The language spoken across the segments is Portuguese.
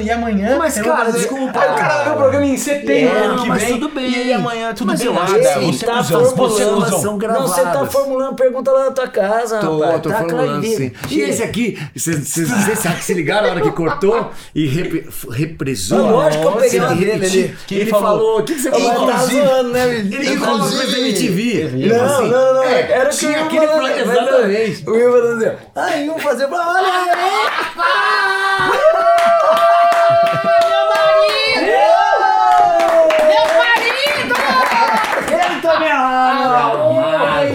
e amanhã. Mas, cara, fazer- desculpa. Aí o cara vai ver o programa em setembro, É, ano que vem. tudo bem. E aí amanhã, tudo Mas bem eu nada. acho que Você tá você formulando- Não, você tá formulando pergunta lá na tua casa, Tô, rapaz. tô tá formulando sim. E esse aqui, vocês se ligaram na hora que cortou e represou? Ah, lógico que eu peguei uma dele. Que ele falou, o que, que você falou? Tá né, Ele falou da MTV. Não, não, não. É, era o que eu ia aquele falar, Exatamente. O falando assim, ai, vamos fazer olha aí. Ele também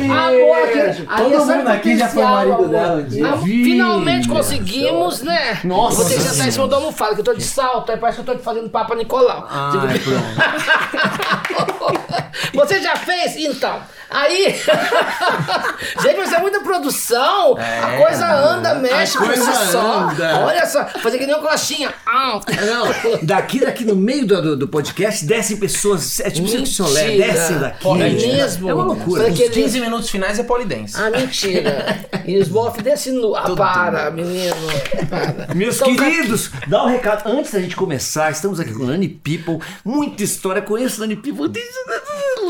Amor, aqui, Todo mundo aqui já foi marido dela um dia. Ah. Finalmente conseguimos, né? Nossa Você já tá em cima do almofado, que eu tô de salto, aí parece que eu tô fazendo Papa Nicolau. Ai, Você já fez? Então. Aí. Gente, mas é muita produção. a coisa anda, mexe por coisa só. anda. Olha só, fazer que nem uma coxinha. Ah. Não, daqui, daqui no meio do, do, do podcast descem pessoas, é tipo Mentira. descem daqui. É mesmo? É uma loucura. Os que- 15 minutos finais é polidense. Ah, mentira. E os bofs desse nu. Ah, para, menino. Para. Meus Então, queridos, dá um recado. Antes da gente começar, estamos aqui com Nani People. Muita história. Conheço Nani People desde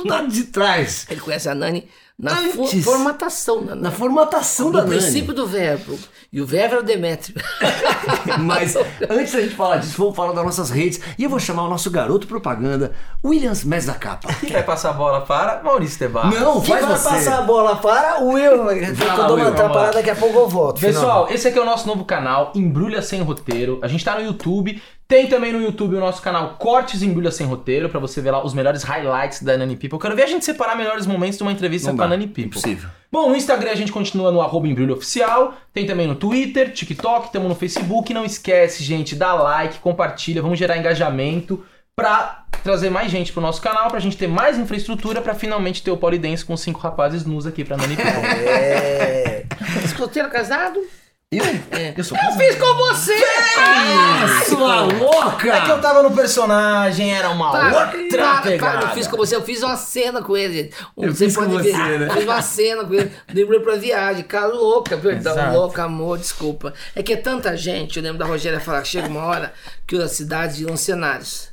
o lado de trás. Ele conhece a Nani na fo- Antes. formatação Na Nani. formatação da No Nani. princípio do verbo. E o verbo era o Demétrio. Mas antes da gente falar disso, vamos falar das nossas redes. E eu vou chamar o nosso garoto propaganda, Williams Mes da Capa. Quem vai passar a bola para Maurício Tebar. Não, Quem faz vai você. passar a bola para o Will? Fala, Eu dou uma atrapalhada, lá. daqui a pouco eu volto. Pessoal, esse aqui é o nosso novo canal, Embrulha Sem Roteiro. A gente tá no YouTube. Tem também no YouTube o nosso canal Cortes Embrulha Sem Roteiro, pra você ver lá os melhores highlights da Nani People. Eu quero ver a gente separar melhores momentos de uma entrevista Não com a dá, Nani People. impossível. Bom, no Instagram a gente continua no arroba Embrulha Oficial. Tem também no Twitter, TikTok, estamos no Facebook. Não esquece, gente, dá like, compartilha. Vamos gerar engajamento pra trazer mais gente pro nosso canal, pra gente ter mais infraestrutura, pra finalmente ter o Polidense com cinco rapazes nus aqui pra Nani People. É. Escoteiro casado? Eu? É. Eu sou Eu fiz com você! Sua louca! É que eu tava no personagem, era uma Para, outra para, pegada. para, eu fiz com você, eu fiz uma cena com ele. Eu Você fiz com você, ver. né? Eu fiz uma cena com ele. Lembrei pra viagem, cara louca, perdão, Exato. louca, amor, desculpa. É que é tanta gente, eu lembro da Rogéria falar que chega uma hora que as cidades viram cenários.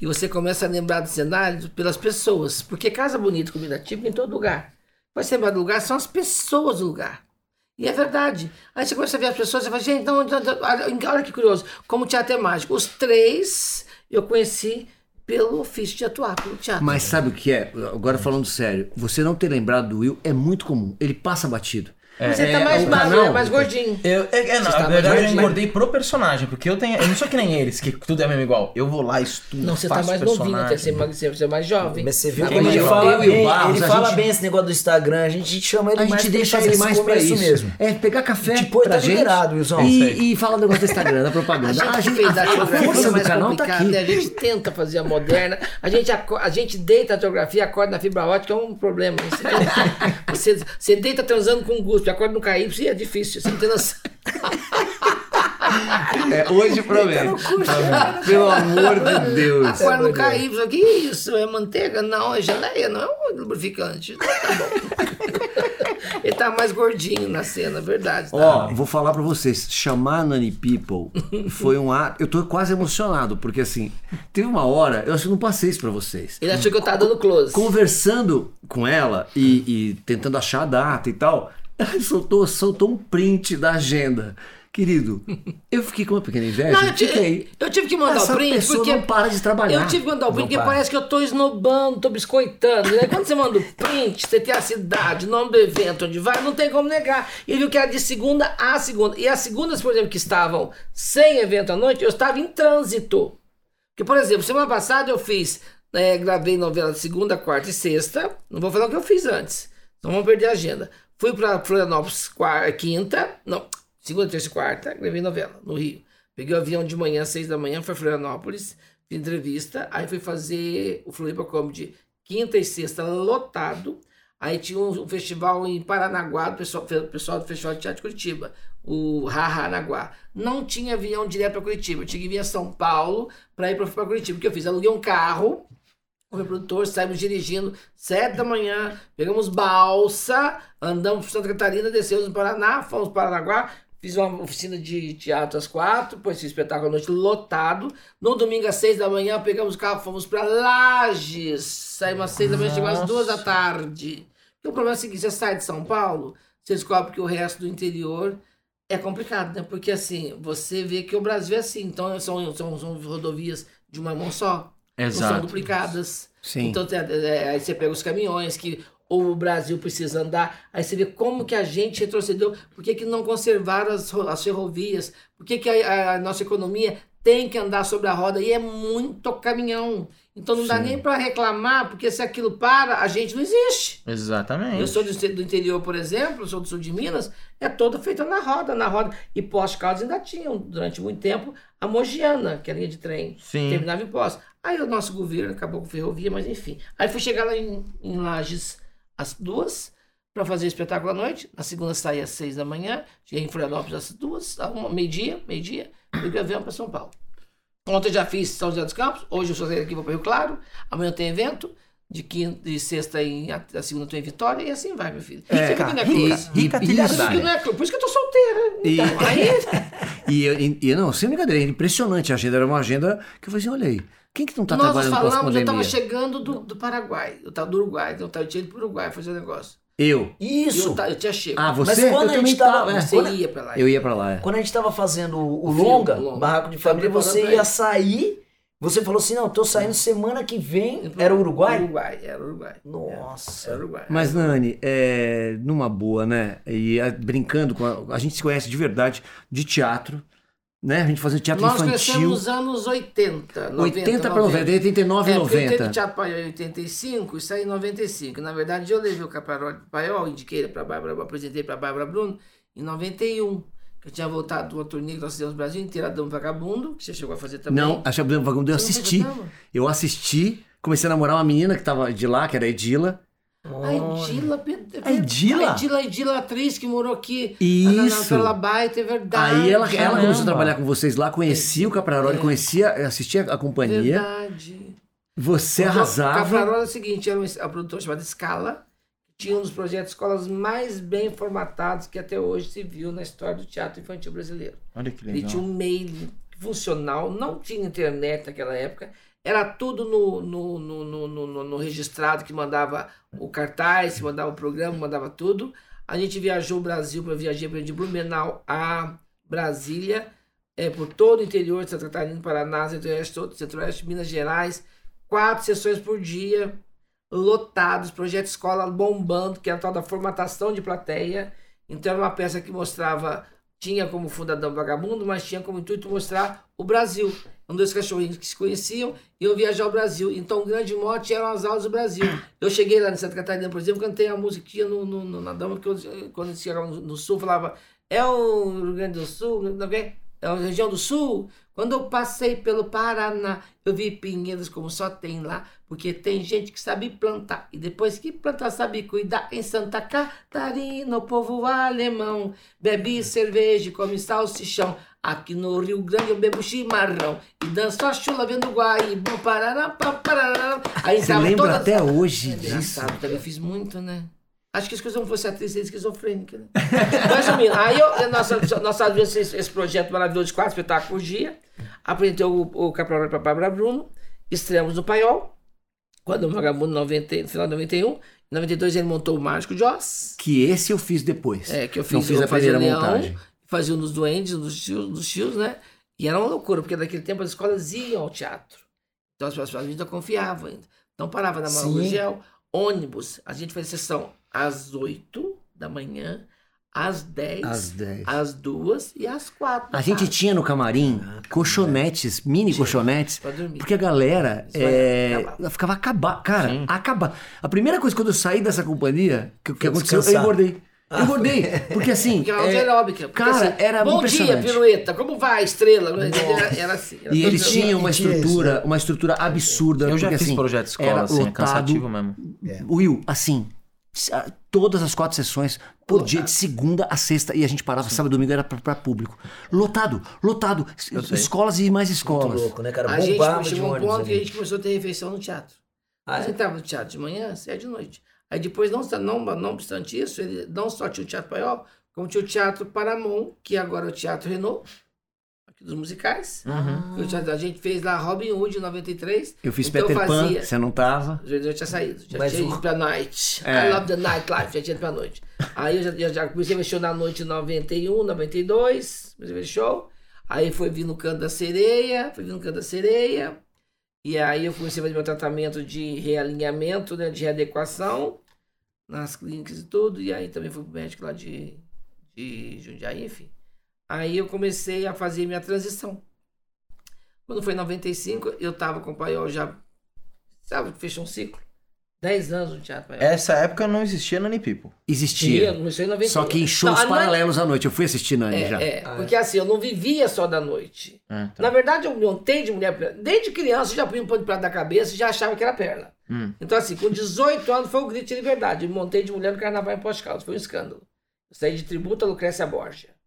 E você começa a lembrar dos cenários pelas pessoas. Porque casa bonita, comida típica em todo lugar. Vai lembrar do lugar, são as pessoas do lugar. E é verdade. Aí você começa a ver as pessoas e fala, gente, não, não, não, olha, que curioso. Como teatro é mágico. Os três eu conheci pelo ofício de atuar, pelo teatro. Mas sabe o que é? Agora falando sério, você não ter lembrado do Will é muito comum. Ele passa batido. Você tá mais o magro, canal- é mais gordinho. Eu, é, é, não, Você está na verdade eu mais engordei pro personagem, porque eu tenho. Eu não sou que nem eles, que tudo é mesmo igual. Eu vou lá, estudo. Não, você tá faço mais novinho, personagem. até ser mais, ser mais jovem. Mas você viu como ele mais fala bem, Barros, ele a fala gente- bem esse negócio do Instagram, a gente chama ele A mais gente pra deixa ele mais pra isso. mesmo. É pegar café pra tá gente liberado, Wilson. e, e falar do negócio do Instagram, da A propaganda. gente, Ah, que fez a a, a força do mais canal tá complicada, aqui. né? A gente tenta fazer a moderna, a gente, a gente deita a geografia, acorda na fibra ótica, é um problema. Você, você, você deita transando com gosto, acorda no KY, é difícil, você não tem noção. É, hoje promete. Pelo amor de Deus. Acorda no KY, que isso? É manteiga? Não, é geleia, não é um lubrificante. Não, tá bom. Ele tá mais gordinho na cena, é verdade. Tá? Ó, vou falar pra vocês, chamar a Nani People foi um ato. Eu tô quase emocionado, porque assim, teve uma hora, eu acho que não passei isso pra vocês. Ele achou que eu tava dando close. Conversando com ela e, e tentando achar a data e tal, soltou, soltou um print da agenda. Querido, eu fiquei com uma pequena inveja. Não, eu, fiquei. eu tive que mandar Essa o print pessoa porque. não para de trabalhar. Eu tive que mandar o print Não porque para. parece que eu tô esnobando, tô biscoitando. Né? Quando você manda o print, você tem a cidade, o nome do evento, onde vai, não tem como negar. E viu que era de segunda a segunda. E as segundas, por exemplo, que estavam sem evento à noite, eu estava em trânsito. Porque, por exemplo, semana passada eu fiz, né, gravei novela de segunda, quarta e sexta. Não vou falar o que eu fiz antes. Não vamos perder a agenda. Fui para Florianópolis quarta, quinta, não, segunda, terça e quarta, gravei novela no Rio. Peguei o avião de manhã, seis da manhã, fui a Florianópolis, fiz entrevista, aí fui fazer o Floripa Comedy quinta e sexta lotado. Aí tinha um, festival em Paranaguá, do pessoal, o pessoal do Festival de Teatro de Curitiba, o Raranaguá. Não tinha avião direto para Curitiba, eu tinha que vir a São Paulo para ir para Curitiba. O que eu fiz? Aluguei um carro, com o meu produtor, saímos dirigindo, sete da manhã, pegamos balsa, andamos para Santa Catarina, descemos no Paraná, fomos para Paranaguá, fiz uma oficina de teatro às quatro, depois fiz espetáculo à noite lotado. No domingo às seis da manhã, pegamos o carro, fomos pra Lages. Saímos às seis da manhã, chegamos às duas da tarde. Porque o problema é o seguinte, você sai de São Paulo, você descobre que o resto do interior é complicado, né? Porque assim, você vê que o Brasil é assim, então são, são, são rodovias de uma mão só. Não são Exato. duplicadas. Sim. Então tem- é, aí você pega os caminhões que ou o Brasil precisa andar, aí você vê como que a gente retrocedeu, por que, que não conservaram as, as ferrovias, por que, que a, a nossa economia tem que andar sobre a roda e é muito caminhão. Então não dá Sim. nem para reclamar, porque se aquilo para, a gente não existe. Exatamente. Eu sou do, do interior, por exemplo, sou do sul de Minas, é toda feita na roda, na roda. E pós-caldas ainda tinham, durante muito tempo, a Mogiana, que é a linha de trem. Sim. Terminava em pós. Aí o nosso governo acabou com ferrovia, mas enfim. Aí fui chegar lá em, em Lages às duas, para fazer o espetáculo à noite. Na segunda saí às seis da manhã, cheguei em Florianópolis às duas, meio-dia, meio-dia, peguei o avião para São Paulo. Ontem já fiz São José dos Campos, hoje eu sou aqui vou para Rio Claro, amanhã tem evento, de quinta e sexta em a, a segunda tem em Vitória, e assim vai, meu filho. É, que não é rica, rica E- trilha Por isso que dária. não é cruz, por isso que eu tô solteira. E- Então, aí, E, e, e não, sem brincadeira, é impressionante. A agenda era uma agenda que eu falei assim: olha aí, quem que não tá nós trabalhando falamos, eu pós-pandemia? tava chegando do, do Paraguai, eu tava do Uruguai, então eu tava- eu tinha ido pro Uruguai fazer o negócio. Eu. Isso. Eu, ta- eu tinha chego. Ah, Mas você? quando eu a gente tava- tava. é. Você quando- ia pra lá. Eu ia pra lá. é. Quando a gente tava fazendo o, o longa, o longa. Barraco de Família, você ia sair. Você falou assim: não, tô saindo semana que vem. Era o Uruguai? Uruguai, era Uruguai. Nossa. Era Uruguai. Mas, Nani, é, numa boa, né? E a- brincando com a, a gente se conhece de verdade de teatro, né? A gente fazia teatro Nós infantil. crescemos nos anos 80. 90, 80 para 90, 89 e É, porque eu 90. teve Teatro Paiol em 85 e saí em 95. Na verdade, eu levei o Caparol Paiol, indiquei ele para Bárbara, apresentei para Bárbara Bruno em 91. Que eu tinha voltado de uma turnê que nós fizemos no Brasil inteiro, a Dama Vagabundo, que você chegou a fazer também. Não, a Chablan Vagabundo eu assisti. Dama? Eu assisti, comecei a namorar uma menina que tava de lá, que era a Edila. A Edila, A Edila? A Edila, a Edila, atriz que morou aqui. Isso. Pela Baita, é verdade. Aí ela, ela caramba. começou a trabalhar com vocês lá, conhecia o Capraroli, É. conhecia, assistia a companhia. Verdade. Você O arrasava. Capraroli é o seguinte, era um, a produtora chamada Scala, tinha um dos projetos escolas mais bem formatados que até hoje se viu na história do teatro infantil brasileiro. Olha que Ele legal. tinha um mail funcional, não tinha internet naquela época, era tudo no, no, no, no, no- registrado que mandava o cartaz, que mandava o programa, mandava tudo. A gente viajou o Brasil para viajar de Blumenau a Brasília, é, por todo o interior de Santa Catarina, Paraná, Centro-Oeste, Centro-Oeste, Minas Gerais, quatro sessões por dia, lotados, projeto escola bombando, que era a tal da formatação de plateia. Então era uma peça que mostrava, tinha como fundador vagabundo, mas tinha como intuito mostrar o Brasil. São dois cachorrinhos que se conheciam e iam viajar ao Brasil. Então o grande mote eram as aulas do Brasil. Eu cheguei lá em Santa Catarina, por exemplo, cantei a musiquinha no, no, no- na dama, que eu, quando chegava no, no sul, falava, é o Rio Grande do Sul, não é? É a região do sul. Quando eu passei pelo Paraná, eu vi pinheiros como só tem lá, porque tem gente que sabe plantar. E depois que plantar, sabe cuidar. Em Santa Catarina, o povo alemão bebe cerveja e come salsichão. Aqui no Rio Grande eu bebo chimarrão e danço a chula vendo guaíba. Parará. Aí Você lembra todas- até hoje é disso? também fiz muito, né? Acho que eu não fosse atriz, seria esquizofrênica, né? Mas, resumindo, aí eu, nós, nós fazíamos esse, esse projeto maravilhoso de quatro espetáculos por dia. Apresentei o, o Capraro para Bárbara Bruno. Estreamos no Paiol. Quando o Vagabundo, 90, no final de 91. Em 92 ele montou o Mágico Oz. Que esse eu fiz depois. É, que eu fiz, Não fiz a primeira Leão, montagem. Fazia um dos duendes, um dos tios, dos tios, né? E era uma loucura, porque naquele tempo as escolas iam ao teatro. Então as pessoas ainda confiavam ainda. Então parava na Gurgel, ônibus. A gente fazia sessão às 8 da manhã, às 10, Às 10. às 2 e às 4. A gente tinha no camarim colchonetes, mini colchonetes, Pra dormir. porque a galera é, acabar. ficava acabar, cara, Sim. acabar. A primeira coisa quando eu saí dessa companhia, que, que aconteceu, eu descansar. engordei. Eu engordei, porque assim, Porque era é, aeróbica. Porque, cara, assim, era Bom dia, pirueta. Como vai, estrela? Era, era assim. Era e eles tinham uma tinha estrutura, isso, uma estrutura absurda. Eu já porque, fiz assim, projeto escola, era assim, é lotado. cansativo mesmo. Will, assim, todas as quatro sessões por dia, de segunda a sexta, e a gente parava sábado e domingo, era pra, pra público. Lotado, lotado. Escolas e mais Muito escolas. louco, né, cara? A gente Bombava chegou um ponto que a gente começou a ter refeição no teatro. Ah, a é? gente entrava no teatro de manhã, saia de noite. Aí depois, não, não, não obstante isso, ele não só tinha o Teatro Paiol, como tinha o Teatro Paramount, que agora é o Teatro Renault, dos musicais. Uhum. A gente fez lá Robin Hood em 93. Eu fiz Então Peter Pan, fazia- você não tava? Já, já tinha saído, já Mas tinha o- ido pra night. É. I love the nightlife, já tinha ido pra noite. Aí eu já, já, já comecei a ver show na noite em 91, 92, comecei a ver show. Aí foi vir no Canto da Sereia, foi vir no Canto da Sereia. E aí eu comecei a fazer meu tratamento de realinhamento, né, de readequação nas clínicas e tudo. E aí também fui pro médico lá de, de Jundiaí, enfim. Aí eu comecei a fazer minha transição. Quando foi em 95, eu tava com o Paiol já, sabe, fechou um ciclo. 10 anos no Teatro Paiol. Essa época não existia Nani People. Existia. começou em 91. Só que em shows Não, paralelos à noite. Eu fui assistir Nani já. É, é, porque assim, eu não vivia só da noite. Ah, tá. Na verdade, eu montei de mulher. Desde criança, eu já punha um pano de prato da cabeça e já achava que era perna. Hum. Então, assim, com 18 anos foi o grito de liberdade. Eu montei de mulher no carnaval em Caldas. Foi um escândalo. Eu saí de tributo a Lucrécia Borgia.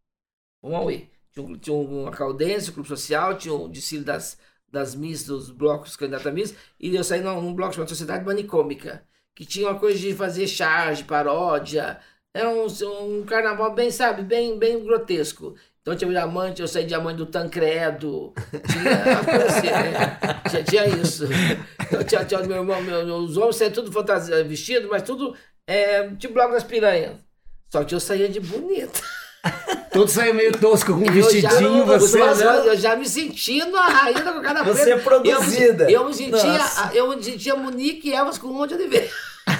Um Aue. Tinha, tinha uma caldência, um clube social, tinha um desfile das, das Miss, dos blocos candidatos a Miss. E eu saí num, num bloco chamado Sociedade Manicômica. Que tinha uma coisa de fazer charge, paródia. Era um, um carnaval bem, sabe, bem, bem grotesco. Então tinha o diamante, eu saí diamante do Tancredo. Tinha, assim, né? tinha, tinha isso. Então, tinha, tinha o meu irmão, meu, os homens saíam tudo fantasia, vestido, mas tudo é, tipo bloco das piranhas. Só que eu saía de bonita. Todo saiu meio tosco com um Eu vestidinho, já, você. eu, né? já- eu já me sentindo a rainha da cocada Você é produzida. Eu, eu me sentia, Nossa. eu me sentia Monique e Elvis com um monte de oliveira.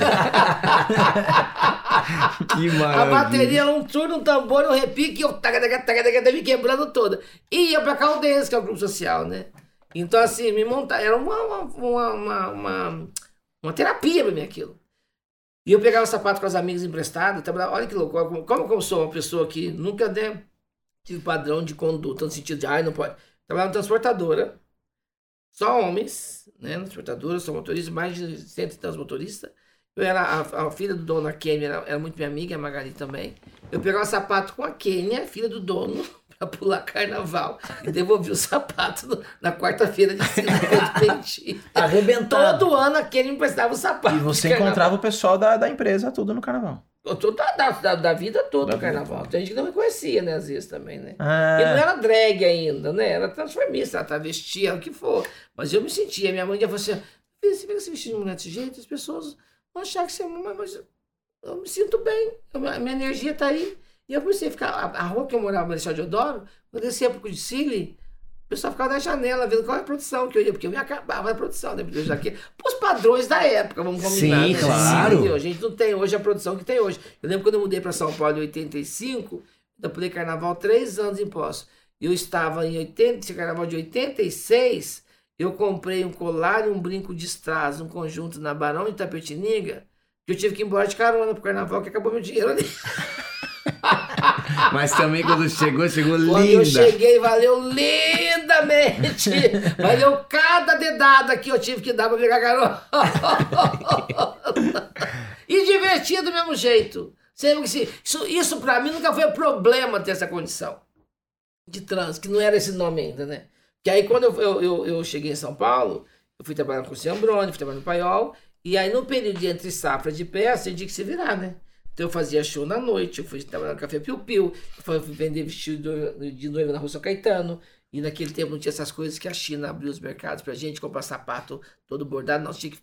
Que A maravilha. bateria era um turno, um tambor, um repique, e eu taca, taca, taca, me quebrando toda. E ia pra Caldense, que é o grupo social, né? Então, assim, me montar, era uma, uma, uma, uma, uma, uma terapia pra mim aquilo. E eu pegava sapato com as amigas emprestadas, trabalhava, olha que louco, como, como eu sou uma pessoa que nunca né, tive padrão de conduta, no sentido de, ai, não pode. Trabalhava em transportadora, só homens, né, na transportadora, sou motorista, mais de cento e tantos motoristas. Eu era a, a filha do dono, a Kênia, era, era muito minha amiga, a Magali também. Eu pegava sapato com a Kênia, filha do dono, pular carnaval. E devolvi o sapato no- na quarta-feira de Penti. Arrebentado. Todo ano a Kênia me emprestava o sapato. E você carnaval. encontrava o pessoal da, da empresa tudo no carnaval. Da, da, da- da vida toda Da no vida carnaval. Tem gente que não me conhecia, né, às vezes também, né? Ah, E não era drag ainda, né? Era transformista, era travesti, era o que for. Mas eu me sentia, minha mãe já falou assim: "Filha, você fica se vestindo de mulher desse jeito, as pessoas vão achar que você é uma, mas eu me sinto bem, minha energia tá aí. E eu comecei a ficar, a, rua que eu morava, Marechal Deodoro, quando eu descia pro Cudicile, o pessoal ficava na janela vendo qual é a produção que eu ia, porque eu me acabava a produção, né? Já que, pros padrões da época, vamos combinar. Sim, né? claro. Entendeu? A gente não tem hoje a produção que tem hoje. Eu lembro quando eu mudei para São Paulo em 85, eu pulei carnaval três anos em Poço. Eu estava em 80, esse carnaval de 86, eu comprei um colar e um brinco de strass, um conjunto na Barão de Tapetininga, que eu tive que ir embora de carona pro carnaval, que acabou meu dinheiro ali. Mas também quando chegou, chegou Quando eu linda. cheguei, valeu lindamente. valeu cada dedada que eu tive que dar pra pegar carona. e divertido do mesmo jeito. Isso, isso pra mim nunca foi problema ter essa condição de trânsito, que não era esse nome ainda, né? Que aí quando eu, eu, eu, eu cheguei em São Paulo, eu fui trabalhar com o Ciambrone, fui trabalhar no Paiol, e aí no período de entre safra de peça, eu tinha que se virar, né? Então eu fazia show na noite, eu fui trabalhar no Café Piu Piu, fui vender vestido de- noiva na Rua São Caetano, e naquele tempo não tinha essas coisas que a China abriu os mercados pra gente comprar sapato todo bordado, nós tinha que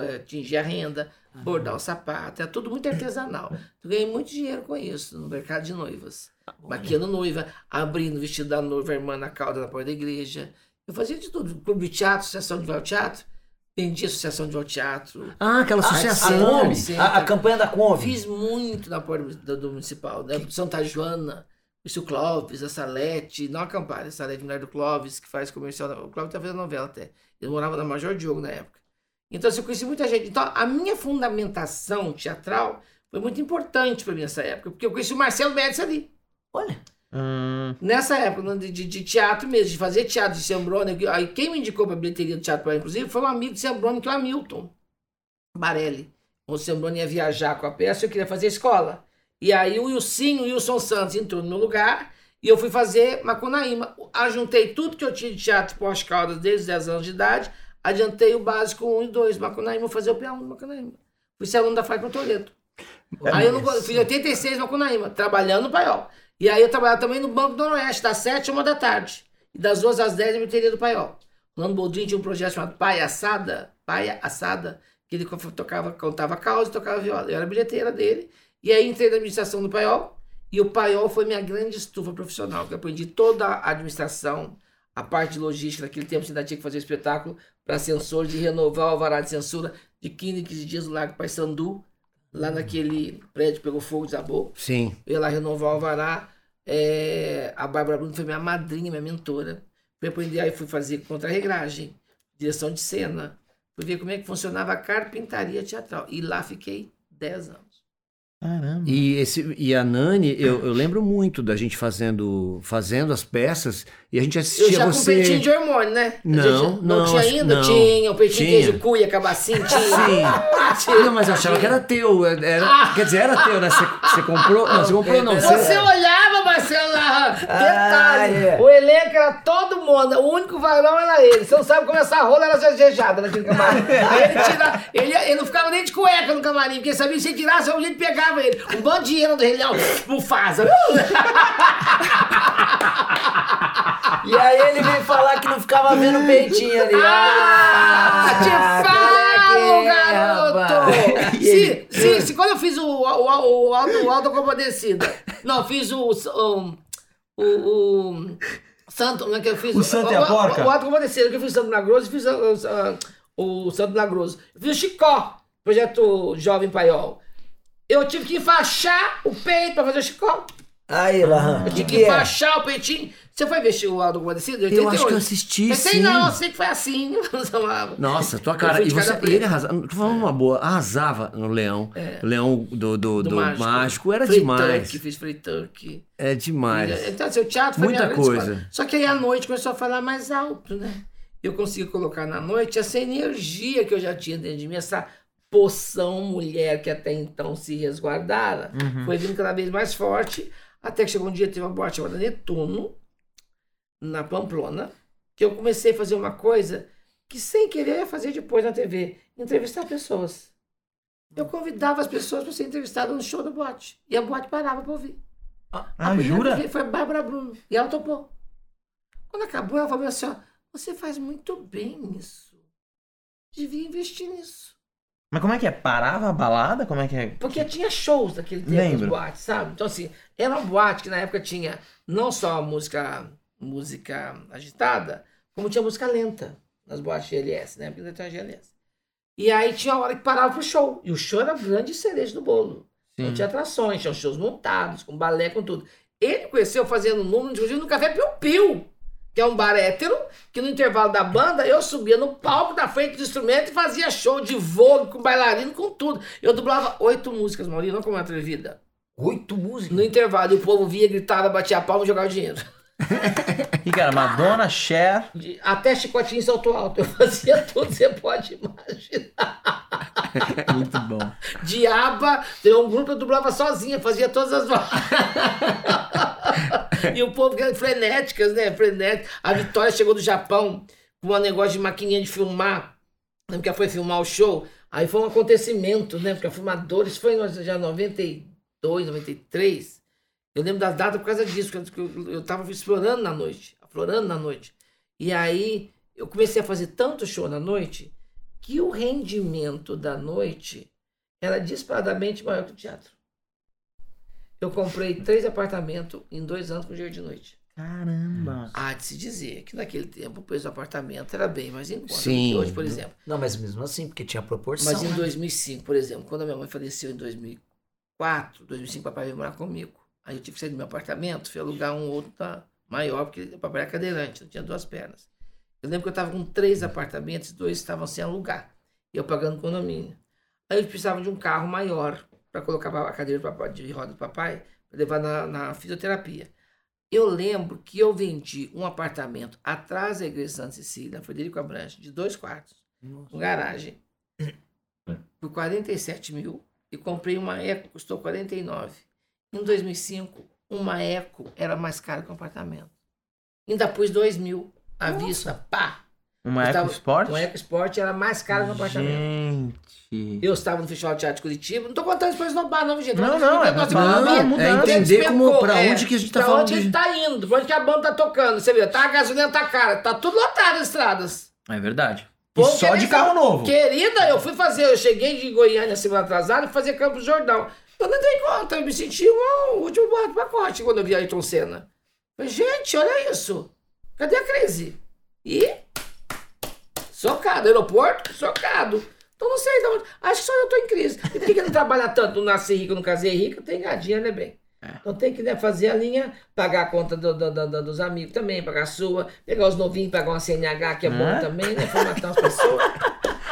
eh, atingir a renda, bordar o sapato, era tudo muito artesanal. Eu ganhei muito dinheiro com isso no mercado de noivas. Maquiando noiva, abrindo o vestido da noiva, irmã na cauda na porta da igreja. Eu fazia de tudo, clube de teatro, associação de vai teatro, vendia associação de teatro. Ah, aquela A, a, associação. Kombi, Sim, a, a campanha da Kombi. Fiz muito na porta do, do municipal, né? Santa Joana, o Clóvis, a Salete, não a Campari, a Salete, mulher do Clóvis, que faz comercial. O Clóvis tá fazendo novela até. Ele morava na Major Diogo na época. Então, assim, eu conheci muita gente. Então, a minha fundamentação teatral foi muito importante para mim nessa época, porque eu conheci o Marcelo Médici ali. Olha. Hum, Nessa época, né, de, de teatro mesmo, de fazer teatro de Sembrone. que- Aí quem me indicou para a bilheteria do Teatro Paraná, inclusive, foi um amigo de Sembrone, que é o Hamilton Barelli. O Sembrone ia viajar com a peça e eu queria fazer escola. E aí o Wilson, o Wilson Santos entrou no meu lugar e eu fui fazer Macunaíma. Ajuntei tudo que eu tinha de teatro pós Caldas desde os 10 anos de idade, adiantei o básico 1 e 2, Macunaíma, vou fazer o P1 do Macunaíma. Fui ser aluno da Fátima Toledo. Aí eu não, fiz 86 no Macunaíma, trabalhando no Paiol. E aí eu trabalhava também no Banco do Noroeste, das 7 às 1 da tarde. E das 2 às 10 eu me teria do Paiol. O Lando Boldrin tinha um projeto chamado Paia Assada, Paia Assada, que ele tocava, contava causa e tocava viola. Eu era bilheteira dele. E aí entrei na administração do Paiol. E o Paiol foi minha grande estufa profissional, que eu aprendi toda a administração, a parte de logística. Naquele tempo você ainda tinha que fazer espetáculo para censores e renovar o alvará de censura de 15 em 15 dias no Lago Paissandu, lá naquele prédio pegou fogo, desabou. Sim. Eu ia lá renovar o alvará. É, a Bárbara Bruno foi minha madrinha, minha mentora. Fui aprender, aí fui fazer contra-regragem, direção de cena. Fui ver como é que funcionava a carpintaria teatral. E lá fiquei 10 anos. Caramba. E, esse, e a Nani, eu, eu lembro muito da gente fazendo, fazendo as peças e a gente Eu assistia já com você. peitinho de hormônio, né? Não, gente- não, tinha ainda? não. Tinha, o peitinho Tinha. queijo cuia, cabacinho, tinha. Sim. Não, mas eu achava que era teu. Era, quer dizer, era teu, né? Você, você comprou. Não, você comprou, não. Você olhava, Lá, detalhe, Ah, é. o elenco era todo mundo, o único varão era ele. Você não sabe como essa rola era jejejada naquele camarim. Aí ele, tira, ele, ele não ficava nem de cueca no camarim, porque sabia que se tirasse, a gente pegava ele. Um bando de hiena do Rei Leão, Mufasa. E aí ele veio falar que não ficava vendo o peitinho ali. Ah, te falo, é é, garoto! Se, se, se quando eu fiz o, o, o, o, Alto, o Alto Compadecida, não, fiz o, o, o, o Santo, não é que eu fiz? O Santo e a Porca? O, o Alto Compadecida, que eu fiz o Santo Milagroso, fiz o, o, o Santo Milagroso. Eu fiz o Chicó, projeto Jovem Paiol. Eu tive que enfaixar o peito pra fazer o Chicó. Aí, Lahan, Eu o tive que, que que é? enfaixar o peitinho. Você foi ver o Alto Compadecida? Eu acho que eu assisti, Pensei, sim. não, sei que foi assim. Nossa, tua Eu cara. E você, e ele arrasava. Tô falando uma boa. Arrasava no Leão. O Leão do, do, do, mágico. Era Free demais. Tuck, fiz free tuck. É demais. Então, seu teatro foi Muita coisa. Só que aí à noite começou a falar mais alto, né? Eu consegui colocar na noite essa energia que eu já tinha dentro de mim, essa poção mulher que até então se resguardara, foi vindo cada vez mais forte, até que chegou um dia, teve uma boate chamada Netuno, na Pamplona, que eu comecei a fazer uma coisa que sem querer ia fazer depois na TV, entrevistar pessoas. Eu convidava as pessoas para ser entrevistadas no show da boate. E a boate parava para ouvir. A Ah, jura? Foi a Bárbara Bruno. E ela topou. Quando acabou, ela falou assim: ó, você faz muito bem nisso. Devia investir nisso. Mas como é que é? Parava a balada? Como é que é? Porque tinha shows daquele tempo Lembro. nas boates, sabe? Então, assim, era uma boate que na época tinha não só música, música agitada, como tinha música lenta nas boates GLS, né? Porque tinha GLS. E aí tinha uma hora que parava pro show. E o show era grande cereja do bolo. Não Sim. tinha atrações, tinha shows montados, com balé, com tudo. Ele conheceu fazendo número, inclusive, no Café Piu Piu, que é um bar hétero, que no intervalo da banda eu subia no palco da frente do instrumento e fazia show de vogue, com bailarino, com tudo. Eu dublava oito músicas, Maurinho, não como uma atrevida. Oito músicas. No intervalo, e o povo via, gritava, batia a palma e jogava dinheiro. E cara, Madonna, Cher. De- Até chicotinho salto alto. Eu fazia tudo, você pode imaginar. Muito bom. Diaba, tem um grupo eu dublava sozinha, fazia todas as vozes. e o povo que era frenéticas, né? Frenéticas. A Vitória chegou do Japão com um negócio de maquininha de filmar. Lembra que ela foi filmar o show? Aí foi um acontecimento, né? Porque a filmadora, isso foi em já 92, 93. Eu lembro das datas por causa disso, que eu, eu tava explorando na noite, aflorando na noite. E aí eu comecei a fazer tanto show na noite que o rendimento da noite era disparadamente maior que o teatro. Eu comprei três apartamentos em dois anos com dinheiro de noite. Caramba. Há de se dizer que naquele tempo o preço do apartamento era bem mais em conta do Sim. que hoje, por exemplo. Não, mas mesmo assim, porque tinha proporção. Mas em né? 2005, por exemplo, quando a minha mãe faleceu em 2004, 2005, papai veio morar comigo. Aí eu tive que sair do meu apartamento, fui alugar um outro tá, maior, porque o papai era cadeirante, não tinha duas pernas. Eu lembro que eu estava com três apartamentos dois estavam sem alugar. E eu pagando condomínio. Aí eu precisava de um carro maior para colocar a cadeira papai- de roda do papai, para levar na, na fisioterapia. Eu lembro que eu vendi um apartamento atrás da igreja de Santa Cecília, Frederico Abranche, de dois quartos, com garagem, por 47 mil e comprei uma Eco, custou 49. Em 2005, uma Eco era mais cara que um apartamento. Ainda pus 2 mil à vista, pá! Uma Eu tava- EcoSport? Uma EcoSport era mais cara que um apartamento. Gente. Eu estava no Festival de Teatro de Curitiba. Não tô contando isso pra esnobar, não, gente. Não, Mas não, é da mudança. É entender como- pra onde que a gente tá pra falando onde de- ele tá indo, pra onde que a banda tá tocando. Você vê, tá, a gasolina tá cara, tá tudo lotado as estradas. É verdade. Povo só de carro novo. Querida, eu fui fazer, eu cheguei de Goiânia semana atrasada e fazer Campos do Jordão. Eu não dei conta, eu me senti o último pacote quando eu vi Ayrton Senna. Falei, gente, olha isso. Cadê a crise? E socado, aeroporto, socado. Então não sei de onde. Acho que só eu tô em crise. E por que, que não trabalha tanto? Não nasci rico, não casei rico, tem gadinha, né, bem? Então tem que né, fazer a linha, pagar a conta do- do- do- do- dos amigos também, pagar a sua, pegar os novinhos, pagar uma CNH que é bom É? também, né? Formatar as pessoas.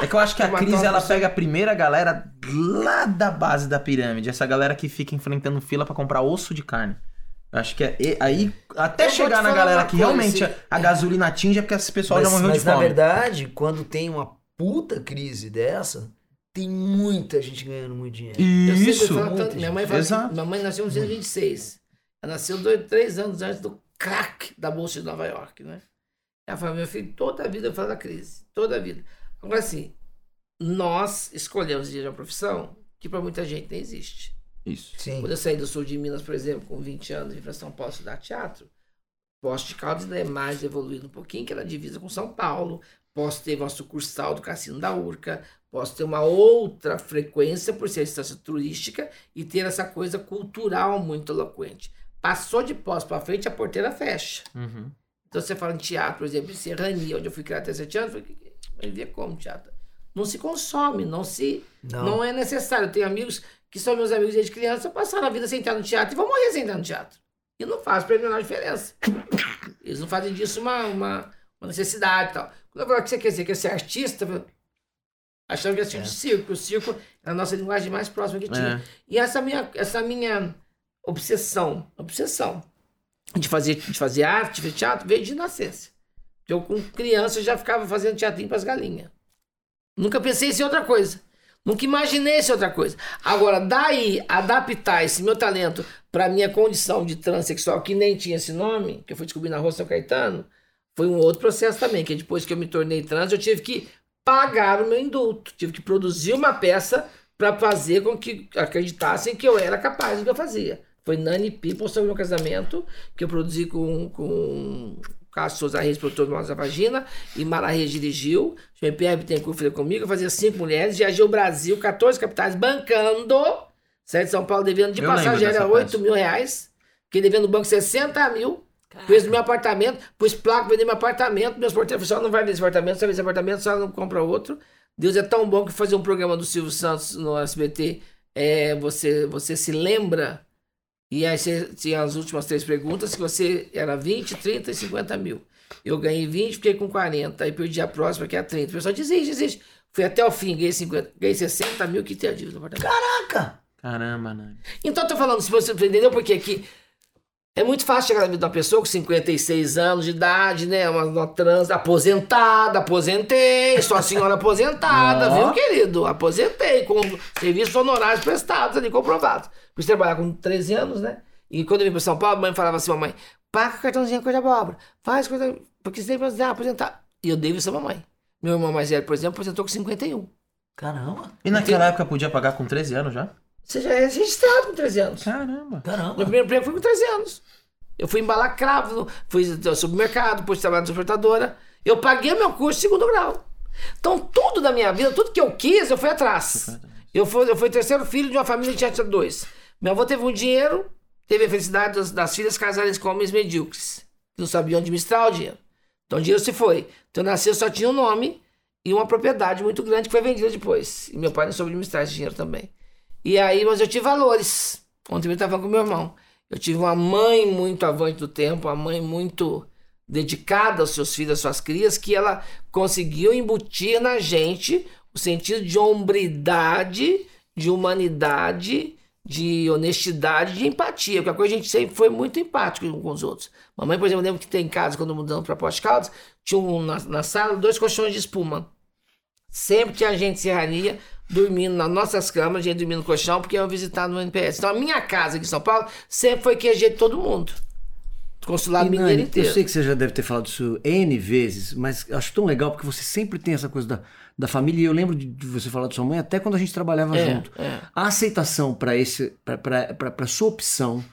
É que eu acho que a crise ela pessoa. pega a primeira galera lá da base da pirâmide. Essa galera que fica enfrentando fila pra comprar osso de carne. Eu acho que é aí, até Eu chegar na galera que coisa, realmente se- a, a gasolina atinge é porque esse pessoal mas já morreu mas de na fome. verdade, quando tem uma puta crise dessa, tem muita gente ganhando muito dinheiro. Isso. tanto- minha mãe fala minha mãe nasceu em 1926. Ela nasceu dois, três anos antes do crack da Bolsa de Nova York, né? Ela fala, meu filho, toda a vida eu falo da crise. Toda a vida. Agora, assim, nós escolhemos de uma profissão que para muita gente nem existe. Isso. Sim. Quando eu saí do sul de Minas, por exemplo, com 20 anos, e vim para São Paulo estudar teatro, Posto de Caldas ainda é mais evoluído um pouquinho, que era divisa com São Paulo. Posso ter uma sucursal do Cassino da Urca. Posso ter uma outra frequência por ser instância turística e ter essa coisa cultural muito eloquente. Passou de pós para frente, a porteira fecha. Uhum. Então você fala em teatro, por exemplo, em Serrania, onde eu fui criado até sete anos, eu falei, vai ver como teatro. Não se consome, não se. Não. Não, é necessário. Eu tenho amigos que são meus amigos desde criança, passaram a vida sentado no teatro e vão morrer sentado no teatro. E não faz pra mim a menor diferença. Eles não fazem disso uma, uma, uma necessidade e tal. Quando eu falo que você quer dizer que é ser artista, achando que é tipo de circo. O circo é a nossa linguagem mais próxima que tinha. É. E essa minha, essa minha obsessão, obsessão de fazer, de fazer arte, de teatro, veio de nascença. Eu, com criança, já ficava fazendo teatrinho para as galinhas. Nunca pensei em outra coisa. Nunca imaginei ser outra coisa. Agora, daí, adaptar esse meu talento para minha condição de transexual, que nem tinha esse nome, que eu fui descobrir na rua São Caetano, foi um outro processo também, que depois que eu me tornei trans, eu tive que pagar o meu indulto. Tive que produzir uma peça para fazer com que acreditassem que eu era capaz do que eu fazia. Foi Nani People sobre o meu casamento, que eu produzi com, com Cássio Souza Reis, produtor do Nossa Vagina, e Mara Reis dirigiu. Jean Pierre Bittencourt foi comigo, eu fazia cinco mulheres, viajei o Brasil, 14 capitais, bancando. De São Paulo devendo de Eu dessa 8 peça. mil reais. Fiquei devendo no banco 60 mil. Pus no meu apartamento, pus placa, vendi meu apartamento. Meus porteiros falaram, só não vai vender esse apartamento, só vende esse apartamento, só não compra outro. Deus é tão bom que fazer um programa do Silvio Santos no SBT, é, você, você se lembra, e aí você tinha as últimas três perguntas, que você era 20, 30 e 50 mil. Eu ganhei 20, fiquei com 40, aí perdi a próxima, que é a 30. O pessoal desiste, desiste. Fui até o fim, ganhei 50, ganhei 60 mil que tem a dívida do apartamento. Caraca! Caramba, Nani. Então, eu tô falando, se você entendeu por quê? que é muito fácil chegar na vida de uma pessoa com 56 anos de idade, né? Uma, uma trans aposentada, aposentei, sou a senhora aposentada, viu, querido? Aposentei, com serviços honorários prestados ali, comprovados. Fui trabalhar com 13 anos, né? E quando eu vim para São Paulo, a mãe falava assim, mamãe, paga o cartãozinho coisa abóbora, faz coisa, porque você tem que aposentar. E eu devo isso à mamãe. Meu irmão mais velho, por exemplo, aposentou com 51. Caramba! E naquela época podia pagar com 13 anos já? Você já é registrado com 13 anos. Caramba. Meu Caramba! primeiro emprego foi com 13 anos. Eu fui embalar cravo, fui no supermercado, depois trabalhar na transportadora. Eu paguei meu curso de segundo grau. Então, tudo da minha vida, tudo que eu quis, eu fui atrás. Eu fui, eu fui terceiro filho de uma família tinha tido dois. Meu avô teve um dinheiro, teve a felicidade das, das filhas casarem com homens medíocres, que não sabiam administrar o dinheiro. Então, o dinheiro se foi. Então, eu nasci, eu só tinha um nome e uma propriedade muito grande que foi vendida depois. E meu pai não soube administrar esse dinheiro também. E aí, mas eu tive valores. Ontem eu estava com meu irmão. Eu tive uma mãe muito avante do tempo, uma mãe muito dedicada aos seus filhos, às suas crias, que ela conseguiu embutir na gente o sentido de hombridade, de humanidade, de honestidade, de empatia. Porque a coisa a gente sempre foi muito empático com os outros. Mamãe, por exemplo, lembro que tem em casa, quando mudamos para Poste Caldas, tinha um, na, na sala dois colchões de espuma. Sempre tinha gente de serrania dormindo nas nossas camas, gente dormindo no colchão, porque iam visitar no NPS. Então a minha casa aqui em São Paulo sempre foi QG de todo mundo. consulado E, mineiro Nani, inteiro. Eu sei que você já deve ter falado isso N vezes, mas eu acho tão legal porque você sempre tem essa coisa da, da família. E eu lembro de de você falar da sua mãe até quando a gente trabalhava É, junto. é. A aceitação para esse, para sua opção,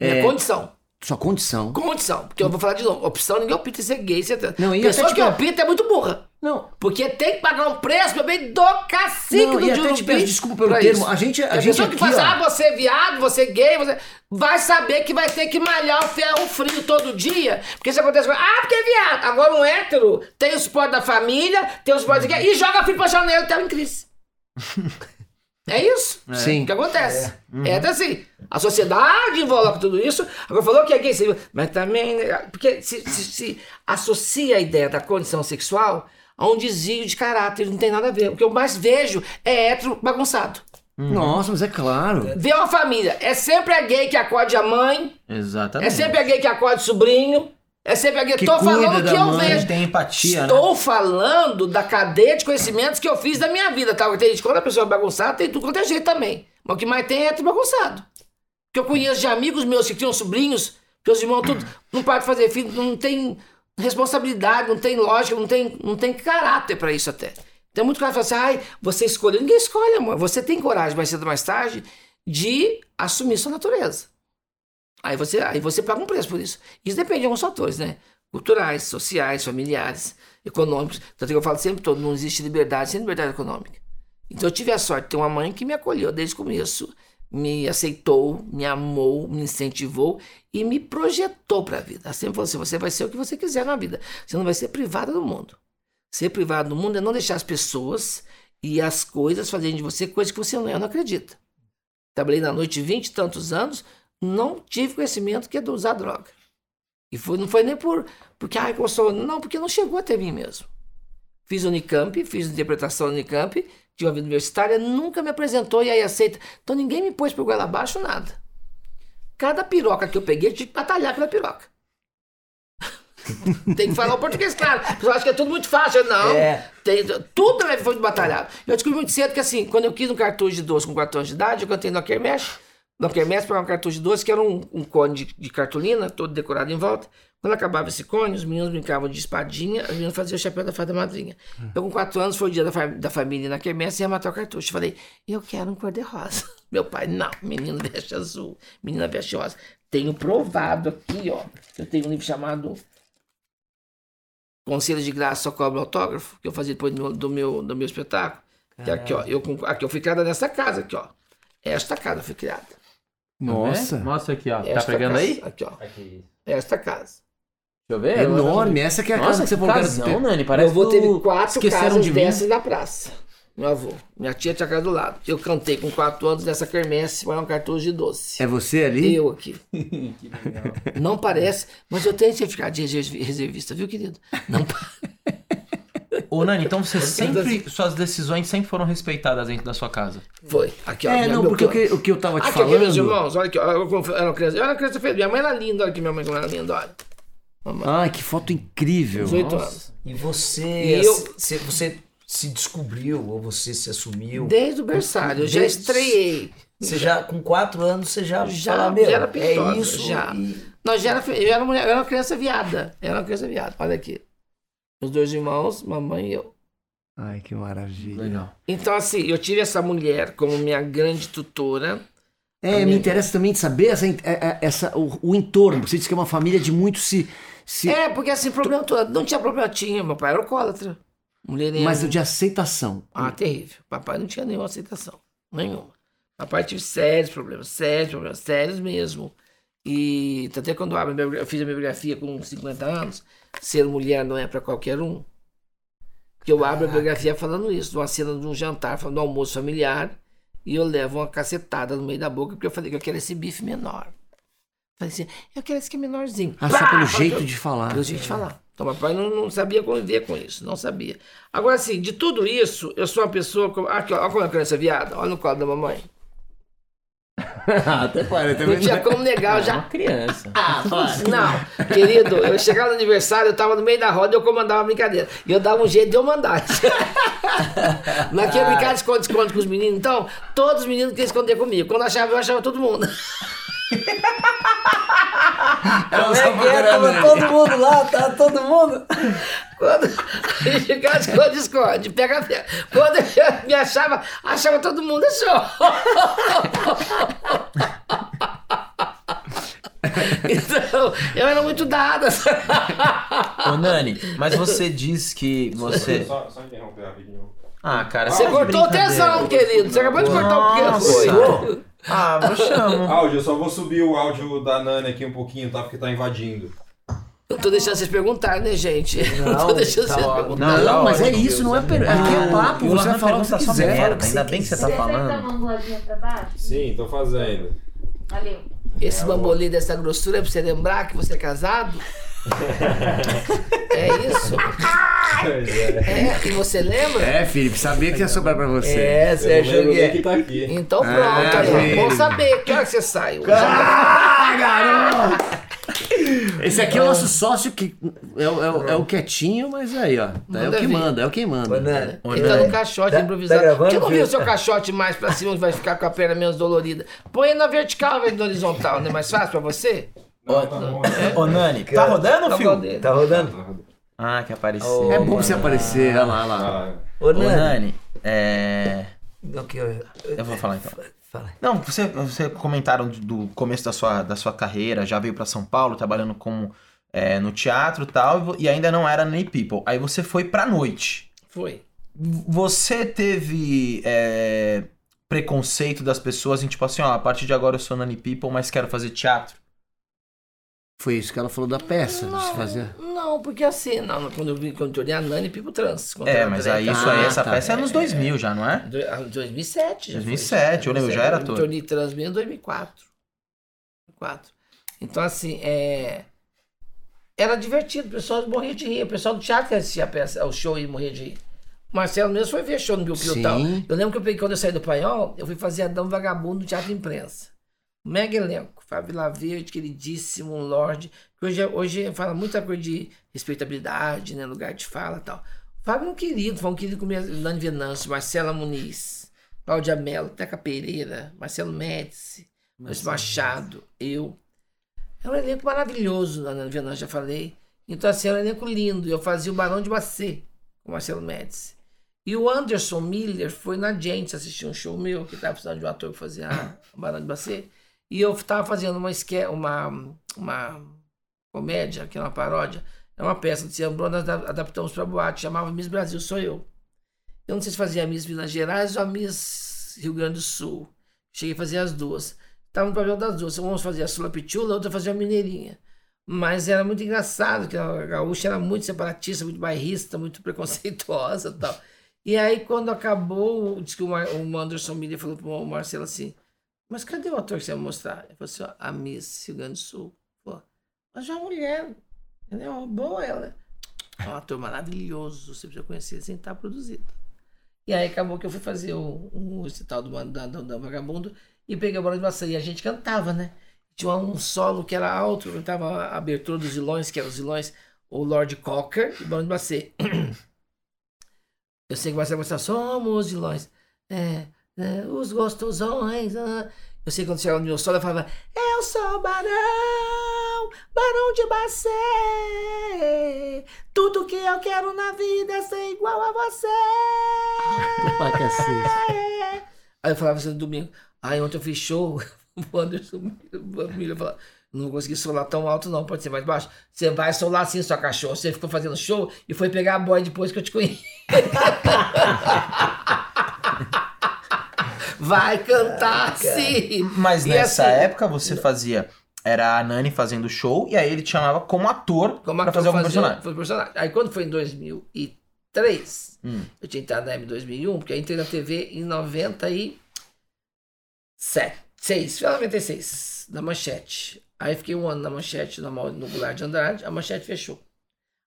Minha é, condição. Sua condição. Condição. Porque eu vou falar de novo. Opção, ninguém opta em ser gay. Você... Não, e Pessoa até que te- opta é muito burra. Não, Porque tem que pagar um preço, meu bem, do cacique Não, do e até te peço desculpa pelo termo. isso. A gente- a a gente pessoa que aqui, faz, ó. ah, você é viado, você é gay, você vai saber que vai ter que malhar o ferro frio todo dia. Porque isso acontece com. Ah, porque é viado. Agora um hétero tem o suporte da família, tem o suporte de e joga filho pra janela e tá em crise. É isso. Sim. O que acontece? É, até assim. A sociedade envolve tudo isso. Agora falou que é gay, você- mas também. né, Porque se, se- se associa a ideia da condição sexual a um desvio de caráter, não tem nada a ver. O que eu mais vejo é hétero bagunçado. Nossa, mas é claro. Vê uma família. É sempre a gay que acode a mãe, Exatamente. é sempre a gay que acode o sobrinho, é sempre a gay. Que Tô cuida falando da que eu mãe, vejo. Tem empatia, né? Estou falando da cadeia de conhecimentos que eu fiz da minha vida, tá? Tem gente, quando a pessoa é bagunçada, tem tudo quanto é jeito também. Mas o que mais tem é hétero bagunçado. Que eu conheço de amigos meus que tinham sobrinhos, os irmãos tudo não param de fazer filho, não tem responsabilidade, não tem lógica, não tem, não tem caráter pra isso até. Tem muito cara que fala assim, ai, você escolheu. Ninguém escolhe, amor. Você tem coragem, mais cedo ou mais tarde, de assumir sua natureza. Aí você, aí você paga um preço por isso. Isso depende de alguns fatores, né? Culturais, sociais, familiares, econômicos. Tanto que eu falo sempre todo, não existe liberdade sem liberdade econômica. Então eu tive a sorte de ter uma mãe que me acolheu desde o começo, me aceitou, me amou, me incentivou e me projetou para a vida. Assim: você vai ser o que você quiser na vida. Você não vai ser privada do mundo. Ser privado do mundo é não deixar as pessoas e as coisas fazerem de você coisas que você não, é, não acredita. Trabalhei na noite 20 e tantos anos, não tive conhecimento que é de usar droga. E foi, não foi nem por porque ai, eu sou, não, porque não chegou até mim mesmo. Fiz Unicamp, fiz interpretação Unicamp, tive uma vida universitária, nunca me apresentou e aí aceita. Então ninguém me pôs por goela abaixo nada. Cada piroca que eu peguei, eu tive que batalhar aquela piroca. Tem que falar o português, claro. O pessoal acha que é tudo muito fácil. Não. É. Tem, tudo foi batalhado. Eu descobri muito cedo que, assim, quando eu quis um cartucho de doce com 4 anos de idade, eu cantei no Kermesh. No Kermesh para um cartucho de doce, que era um, um cone de, de cartolina, todo decorado em volta. Quando acabava esse cone, os meninos brincavam de espadinha, as meninas faziam o chapéu da fada madrinha. Eu, com 4 anos, foi o dia da, fa- da família na Kermesse e ia matar o cartucho. Eu falei, eu quero um cor-de-rosa. Meu pai, não, menino veste azul, menina veste rosa. Tenho provado aqui, ó. Eu tenho um livro chamado Conselho de Graça Só Cobra Autógrafo, que eu fazia depois do meu, do meu, do meu espetáculo. Que aqui, ó. Eu, aqui eu fui criada nessa casa, aqui, ó. Esta casa eu fui criada. Nossa. Mostra aqui, ó. Tá Esta pegando casa, aí? Aqui, ó. Aqui. Esta casa. Deixa eu ver. É enorme. Essa que é a Nossa, casa que você que falou que era casão, Nani. Parece Meu avô teve do- quatro casas de dessas na praça. Meu avô. Minha tia tinha casa do lado. Eu cantei com quatro anos nessa quermesse para um cartucho de doce. É você ali? Eu aqui. Não parece, mas eu tenho certificado de reserv- reservista, viu, querido? Não pa- Ô, Nani, então você sempre. Suas decisões sempre foram respeitadas dentro da sua casa. Foi. Aqui, ó. É, não, meu porque o que, o que eu tava te Aqui, aqui, meus falando. irmãos, olha aqui, ó, eu, eu era uma criança, eu era criança feliz. Minha mãe era linda, olha aqui, minha mãe era linda, olha. Ai, que foto incrível. 18 Nossa. anos. E você, E eu- se- você se descobriu ou você se assumiu? Desde o berçário, eu já estreiei. Você já, com quatro anos, você já, Já- meu, já era é pintosa, isso. já. e- Não, já era, eu, era mulher, eu era uma criança viada. Eu era uma criança viada. Olha aqui. Os dois irmãos, mamãe e eu. Ai, que maravilha. Legal. Então, assim, eu tive essa mulher como minha grande tutora. É, me interessa também de saber essa, é- é- essa, o, o entorno. Você disse que é uma família de muito se. Se É, porque assim, problema todo. Não tinha problema, tinha. Meu pai era alcoólatra. Mulherengo. mas de aceitação. Ah, terrível. Papai não tinha nenhuma aceitação. Nenhuma. Papai tive sérios problemas, sérios problemas, sérios mesmo. E até quando eu, eu fiz a minha biografia com 50 anos, ser mulher não é para qualquer um. Porque eu abro a biografia falando isso, de uma cena de um jantar, falando do almoço familiar, e eu levo uma cacetada no meio da boca, porque eu falei que eu quero esse bife menor. Falei assim, eu quero esse que é menorzinho. Ah, só Pá! pelo Falei, jeito de falar. pelo jeito de falar. Então, papai não, não sabia conviver com isso, não sabia. Agora, assim, de tudo isso, eu sou uma pessoa. Como, aqui, ó, olha como é a criança viada, olha no colo da mamãe. Até parece. Não tinha como negar, eu É já. uma criança. Ah, não, querido, eu chegava no aniversário, eu tava no meio da roda e eu comandava a brincadeira. E eu dava um jeito de eu mandar. Naquele brincar de esconde-esconde com os meninos, então, todos os meninos queriam esconder comigo. Quando achava, eu achava todo mundo. Como é é? Tava todo mundo lá, tá todo mundo. Quando a gente ficava esconde, pega, pega. Quando eu me achava, achava todo mundo achou. Então, eu era muito dada. Ô, Nani, mas você diz que você. Só, só interromper rapidinho. Ah, cara, Você cortou o tesão, querido. Você acabou de cortar o que foi. Ah, eu chamo. Áudio, eu só vou subir o áudio da Nani aqui um pouquinho, tá? Porque tá invadindo. Eu tô deixando vocês perguntarem, né, gente? eu tô Não, deixando tá vocês ó- perguntarem. Não, Não, tá mas é isso, não é per... Aqui é papo, E o você vai falar o que pergunta você só quiser. merda, ainda bem que você tá falando. Sim, tô fazendo. Valeu. Esse bambolê dessa grossura é pra você lembrar que você é casado? é isso? É. É, e você lembra? É, Felipe, sabia que ia sobrar pra você. É, Sérgio Guia. que tá aqui. Então pronto, É, aí, ó. filho. Bom saber. Que hora que você sai? Ah, garoto! Esse aqui é o nosso sócio que é, o- é o- é o quietinho, mas aí, ó. É o Manda que ver. manda, é o que manda. Ele tá no caixote Tá- improvisado. tá gravando, Por que não viu o filho? seu caixote mais pra cima que vai ficar com a perna menos dolorida? Põe ele na vertical ao invés da horizontal, não é mais fácil pra você? Não, tá bom. Ô, Nani, tá rodando, Tá filho? bom, tá rodando? Ah, que apareceu. É bom você aparecer, olha lá, olha lá. Ah, Ô, Ô, Nani. É. Eu, vou falar então. Não, você, você comentaram do- começo da sua, da sua carreira, já veio pra São Paulo, trabalhando como é, no teatro e tal, e ainda não era Nani People. Aí você foi pra noite. Foi. Você teve é, preconceito das pessoas em tipo assim, ó, a partir de agora eu sou Nani People, mas quero fazer teatro? Foi isso que ela falou da peça, de se fazer. Não, porque assim, não, quando eu vi quando eu tornei a Nani People Trans. É, mas aí isso aí, Ah, essa tá. peça é nos 2000 já, não é? Do- ah, 2007. já foi. 2007, eu lembro, já era ator. Eu tornei trans mesmo em 2004. 2004. Então, assim, é... era divertido, o pessoal morria de rir. O pessoal do teatro que assistia a peça, o show e morria de rir. O Marcelo mesmo foi ver show no Bill Pio e tal. Sim. Eu lembro que eu peguei, quando eu saí do Paiol, eu fui fazer Adão Vagabundo no Teatro Imprensa. Mega elenco. Fábio Laverde, queridíssimo, Lorde. que Hoje, hoje fala muita coisa de respeitabilidade, né? Lugar de fala tal. Fábio é um querido, foi um querido com Lani Venâncio, Marcela Muniz, Cláudia Mello, Teca Pereira, Marcelo Médici, Luiz Machado, eu. É um elenco maravilhoso, Lani Venâncio, já falei. Então, assim, é um elenco lindo. Eu fazia o Barão de Macê com Marcelo Médici. E o Anderson Miller foi na gente assistir um show meu, que estava precisando de um ator que fazia o Barão de Macê. E eu estava fazendo uma, uma, uma comédia, que é uma paródia. É uma peça de Cian nós ada- adaptamos para boate, chamava Miss Brasil Sou Eu. Eu não sei se fazia a Miss Minas Gerais ou a Miss Rio Grande do Sul. Cheguei a fazer as duas. Estava no papel das duas. Uns fazia a Sula Pitula, a outra fazia a Mineirinha. Mas era muito engraçado, que a gaúcha era muito separatista, muito bairrista, muito preconceituosa e tal. E aí, quando acabou, diz que o, o Anderson Miller falou pro Marcelo assim, mas cadê o ator que você vai mostrar? Ele falou assim, ó, a Miss Rio Grande do Sul. Falou, mas é uma mulher, entendeu? Boa ela. É um ator maravilhoso, você precisa conhecer sem estar produzido. E aí acabou que eu fui fazer o, o, esse tal do, da, da Vagabundo e peguei a bola de maçã. E a gente cantava, né? Tinha um solo que era alto, eu cantava a abertura dos vilões, que eram os vilões, o Lord Cocker e Barão de Macê. Eu sei que você vai gostar, somos vilões. É, é, os gostosões. ah. Eu sei que quando chegava no meu solo, eu falava, eu sou Barão, Barão de Macê. Tudo que eu quero na vida é ser igual a você. Aí eu falava assim no domingo, aí ontem eu fiz show, o Anderson Miller falava, não vou conseguir solar tão alto não, pode ser mais baixo. Você vai solar assim, sua cachorro. Você ficou fazendo show e foi pegar a boy depois que eu te conheci. vai cantar sim. Mas E nessa assim- época você fazia. Era a Nani fazendo show e aí ele te chamava como ator Como pra fazer algum fazia- personagem. personagem. Aí quando foi em 2003, Hum. eu tinha entrado na M 2001, porque eu entrei na TV em 97. 6, foi 96, na Manchete. Aí fiquei um ano na Manchete, no, no Goulart de Andrade, a Manchete fechou.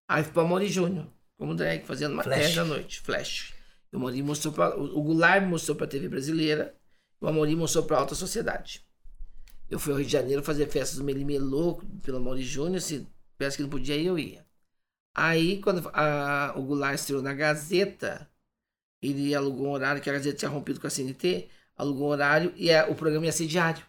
Aí fui pra Mori Júnior, como drag, fazendo Flash. da noite, Flash. O Mori mostrou pra, o Goulart me mostrou pra TV brasileira, o Amori mostrou pra alta sociedade. Eu fui ao Rio de Janeiro fazer festas do Melimelô, pelo Mauri Júnior, se peça que não podia ir, eu ia. Aí, quando a- o Goulart estreou na Gazeta, ele alugou um horário, que a Gazeta tinha rompido com a CNT, alugou um horário e a- o programa ia ser diário.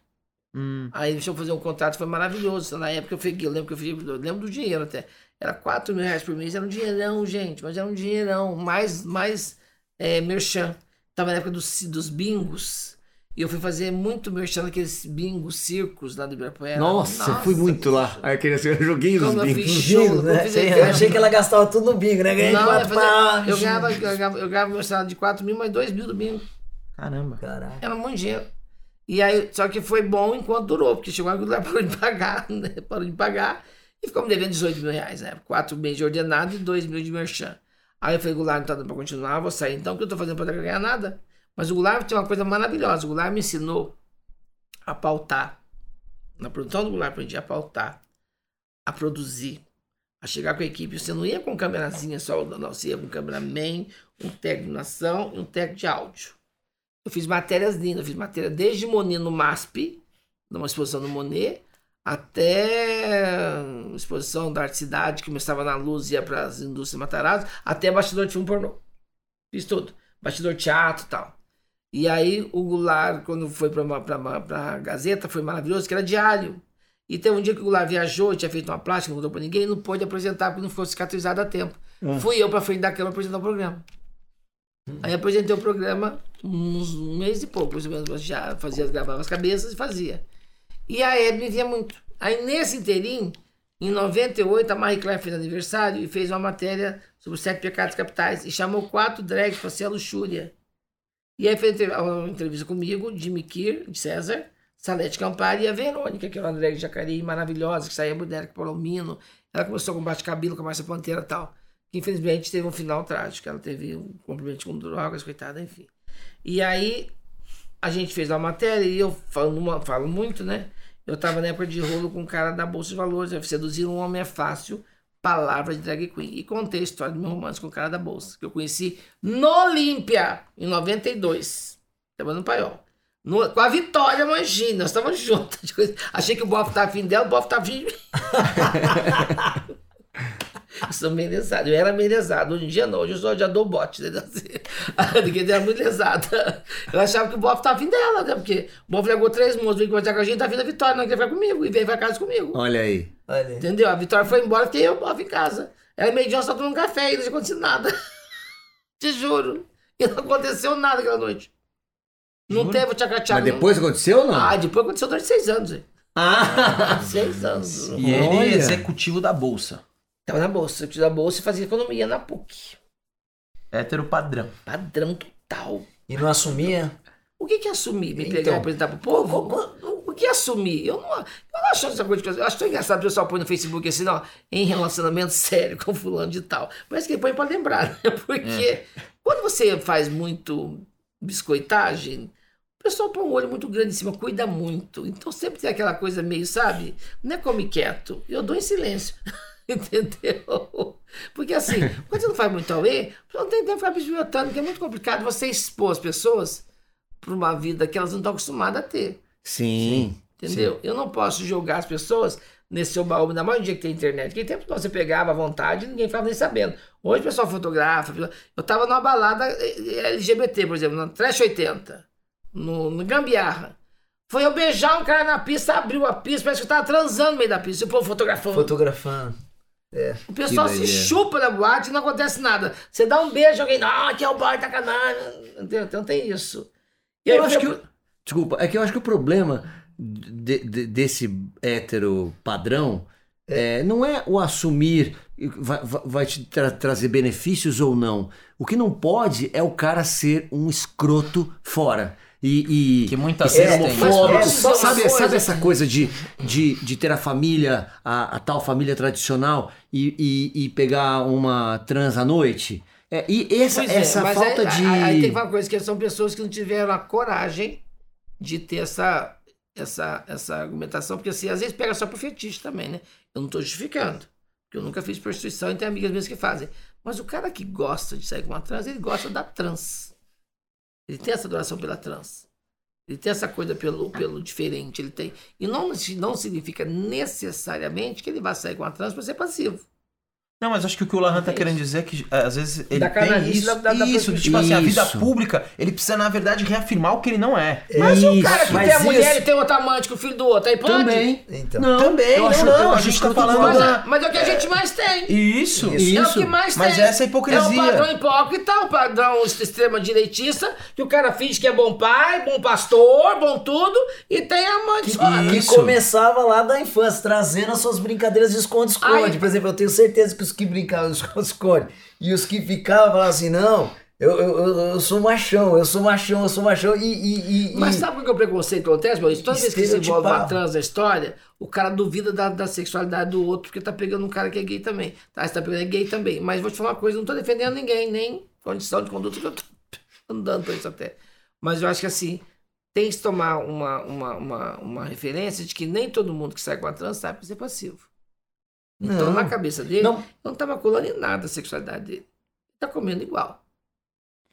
Hum. Aí deixa eu fazer um contrato, foi maravilhoso. Na época eu peguei, eu lembro que eu, fiz, eu lembro do dinheiro até. Era 4 mil reais por mês, era um dinheirão, gente, mas era um dinheirão, mais, mais é, merchan. Tava na época dos, dos bingos. E eu fui fazer muito merchan naqueles bingos, circos lá do Ibirapuera. Nossa, eu fui muito lá. Aí aquele joguinho dos Quando eu bingos. fiz show, Bingo, né? eu achei que ela gastava tudo no bingo, né? Ganhei Não, eu, quatro fazia- eu ganhava, eu ganhava, eu ganhava meu salário de 4 mil, mas 2 mil do bingo. Caramba. Caralho. Era muito dinheiro. E aí, só que foi bom enquanto durou, porque chegou uma hora que o Guilherme parou de pagar, né? Parou de pagar e ficou me devendo 18 mil reais, né? 4 meses de ordenado e 2 mil de merchan. Aí eu falei, Goulart, não tá dando pra continuar, vou sair então, o que eu tô fazendo pra ganhar nada? Mas o Goulart tem uma coisa maravilhosa, o Goulart me ensinou a pautar. Na produção do Goulart aprendi a pautar, a produzir, a chegar com a equipe. Você não ia com câmerazinha só, não, você ia com cameraman, um técnico de ação e um técnico de áudio. Eu fiz matérias lindas, eu fiz matéria desde Monet no MASP, numa exposição no Monet, até exposição da Arte Cidade, que começava na luz e ia para as indústrias Matarazzo, até bastidor de filme pornô. Fiz tudo. Bastidor teatro e tal. E aí o Goulart, quando foi para a Gazeta, foi maravilhoso, que era diário. E teve um dia que o Goulart viajou, tinha feito uma plástica, não contou para ninguém, não pôde apresentar porque não ficou cicatrizado a tempo. Fui eu para frente da câmera apresentar o programa. Aí apresentei o programa uns um mês e pouco, mais ou menos, já fazia, gravava as cabeças e fazia. E a Hebe via muito. Aí nesse interim, em 98, a Marie Claire fez aniversário e fez uma matéria sobre os sete pecados capitais e chamou quatro drags para ser a luxúria. E aí fez uma entrevista comigo, Jimmy Kier, de César, Salete Campari e a Verônica, que era uma drag de Jacareí maravilhosa, que saía boneca Palomino. Ela começou com bate-cabelo, com a Márcia Panteira e tal. Que infelizmente teve um final trágico. Ela teve um comprometimento com drogas, coitada, enfim. E aí a gente fez uma matéria e eu falo, numa- falo muito, né? Eu tava na época de rolo com um cara da Bolsa de Valores. Seduzir um homem é fácil, palavra de drag queen. E contei a história do meu romance com o cara da Bolsa, que eu conheci no Olímpia, em 92. Trabalhando no Paiol. No- com a Vitória Mangini, nós estávamos juntos. Achei que o Boff tava afim dela, o Boff tava afim de mim. Eu sou meio lesado. Eu era meio lesado. Hoje em dia não. Hoje eu só já dou bote. Né? Ninguém era muito lesada. Eu achava que o Boff tava afim dela, né? Porque o Boff legou três moços, veio conversar com a gente, tá vindo a Vitória, não quer ficar comigo. E veio pra casa comigo. Olha aí. Olha aí. Entendeu? A Vitória foi embora, fiquei eu, o Boff, em casa. Ela meio dia só tomando café e não tinha acontecido nada. Te juro. E não aconteceu nada aquela noite. Não teve o tchaca-tchaca. Mas depois aconteceu ou não? Ah, depois aconteceu durante seis anos. hein? Ah! Seis anos. E ele é executivo da bolsa. Tava na bolsa. Eu a bolsa e fazia economia na PUC. Hétero padrão. Padrão total. E não assumia? O que que é assumir? Me Então, pegar e apresentar pro povo? O que é assumir? Eu não, eu não acho essa coisa de Eu acho tão engraçado o pessoal põe no Facebook assim, ó, em relacionamento sério com fulano de tal. Mas que põe pra lembrar, né? Porque quando você faz muito biscoitagem, o pessoal põe um olho muito grande em cima, cuida muito. Então sempre tem aquela coisa meio, sabe? Não é come quieto. Eu dou em silêncio. Entendeu? Porque assim, quando você não faz muito auê, você não tem tempo ficar bisbilhotando, porque é muito complicado você expor as pessoas para uma vida que elas não estão acostumadas a ter. Sim. Entendeu? Eu não posso julgar as pessoas nesse seu baú, ainda mais no dia que tem internet. Que tempo você pegava à vontade e ninguém ficava nem sabendo. Hoje o pessoal fotografa. Eu tava numa balada eh, LGBT, por exemplo, na Trash 80, no, no Gambiarra. Foi eu beijar um cara na pista, abriu a pista, parece que eu tava transando no meio da pista. E o povo fotografando. Fotografando. O pessoal se doideira. chupa na boate e não acontece nada. Você dá um beijo, alguém, ah, aqui é o boy, tá canalha. Então tem isso. E Eu acho que. Desculpa, é que eu acho que o problema de- de- desse hétero padrão é, não é o assumir vai, vai- vai te tra- trazer benefícios ou não. O que não pode é o cara ser um escroto fora. E, e, Que muitas e ser vezes tem. homofóbico. Mas posso dizer uma sabe, sabe essa coisa de, de, de ter a família, a, a tal família tradicional e, e, e pegar uma trans à noite? É, e essa, Pois é, essa mas falta aí, de. Aí, aí tem uma coisa que são pessoas que não tiveram a coragem de ter essa, essa, essa argumentação, porque assim, às vezes pega só por fetiche também, né? Eu não estou justificando, porque eu nunca fiz prostituição e tem amigas minhas que fazem. Mas o cara que gosta de sair com uma trans, ele gosta da trans. Ele tem essa adoração pela trans. Ele tem essa coisa pelo, pelo diferente. Ele tem. E não, não significa necessariamente que ele vai sair com a trans para ser passivo. Não, mas acho que o que o Lahan tá querendo dizer é que é, às vezes ele Da tem isso, da- da- da isso prostituição. tipo assim, a vida Isso. pública, ele precisa na verdade reafirmar o que ele não é. Mas e o cara que mas tem a mulher isso- e tem outro amante com o filho do outro, aí pode? Também. Então. Não, Também, eu não, acho, não, a gente tá que falando Mas da- é, mas é o que a gente mais tem. Isso. Isso. É o que mais Mas tem. essa é a hipocrisia. É o padrão hipócrita, o padrão extrema direitista, que o cara finge que é bom pai, bom pastor, bom tudo, e tem amante Que, que Isso. começava lá da infância, trazendo as suas brincadeiras de esconde-esconde. Por exemplo, eu tenho certeza que os que brincavam de esconde-esconde e os que ficavam falavam assim, não, eu, eu, eu, sou machão, eu sou machão, eu sou machão, e... e, e Mas sabe por que o preconceito acontece, Maurício? Toda vez que se envolve uma trans na história, o cara duvida da, da sexualidade do outro, porque tá pegando um cara que é gay também. Tá, você tá pegando é gay também. Mas vou te falar uma coisa, não tô defendendo ninguém, nem condição de conduta, que eu tô andando pra isso até. Mas eu acho que assim, tem que tomar uma, uma, uma, uma referência de que nem todo mundo que sai com a trans sabe ser passivo. Então, Não. na cabeça dele, Não. não, tá maculando em nada a sexualidade dele. Tá comendo igual.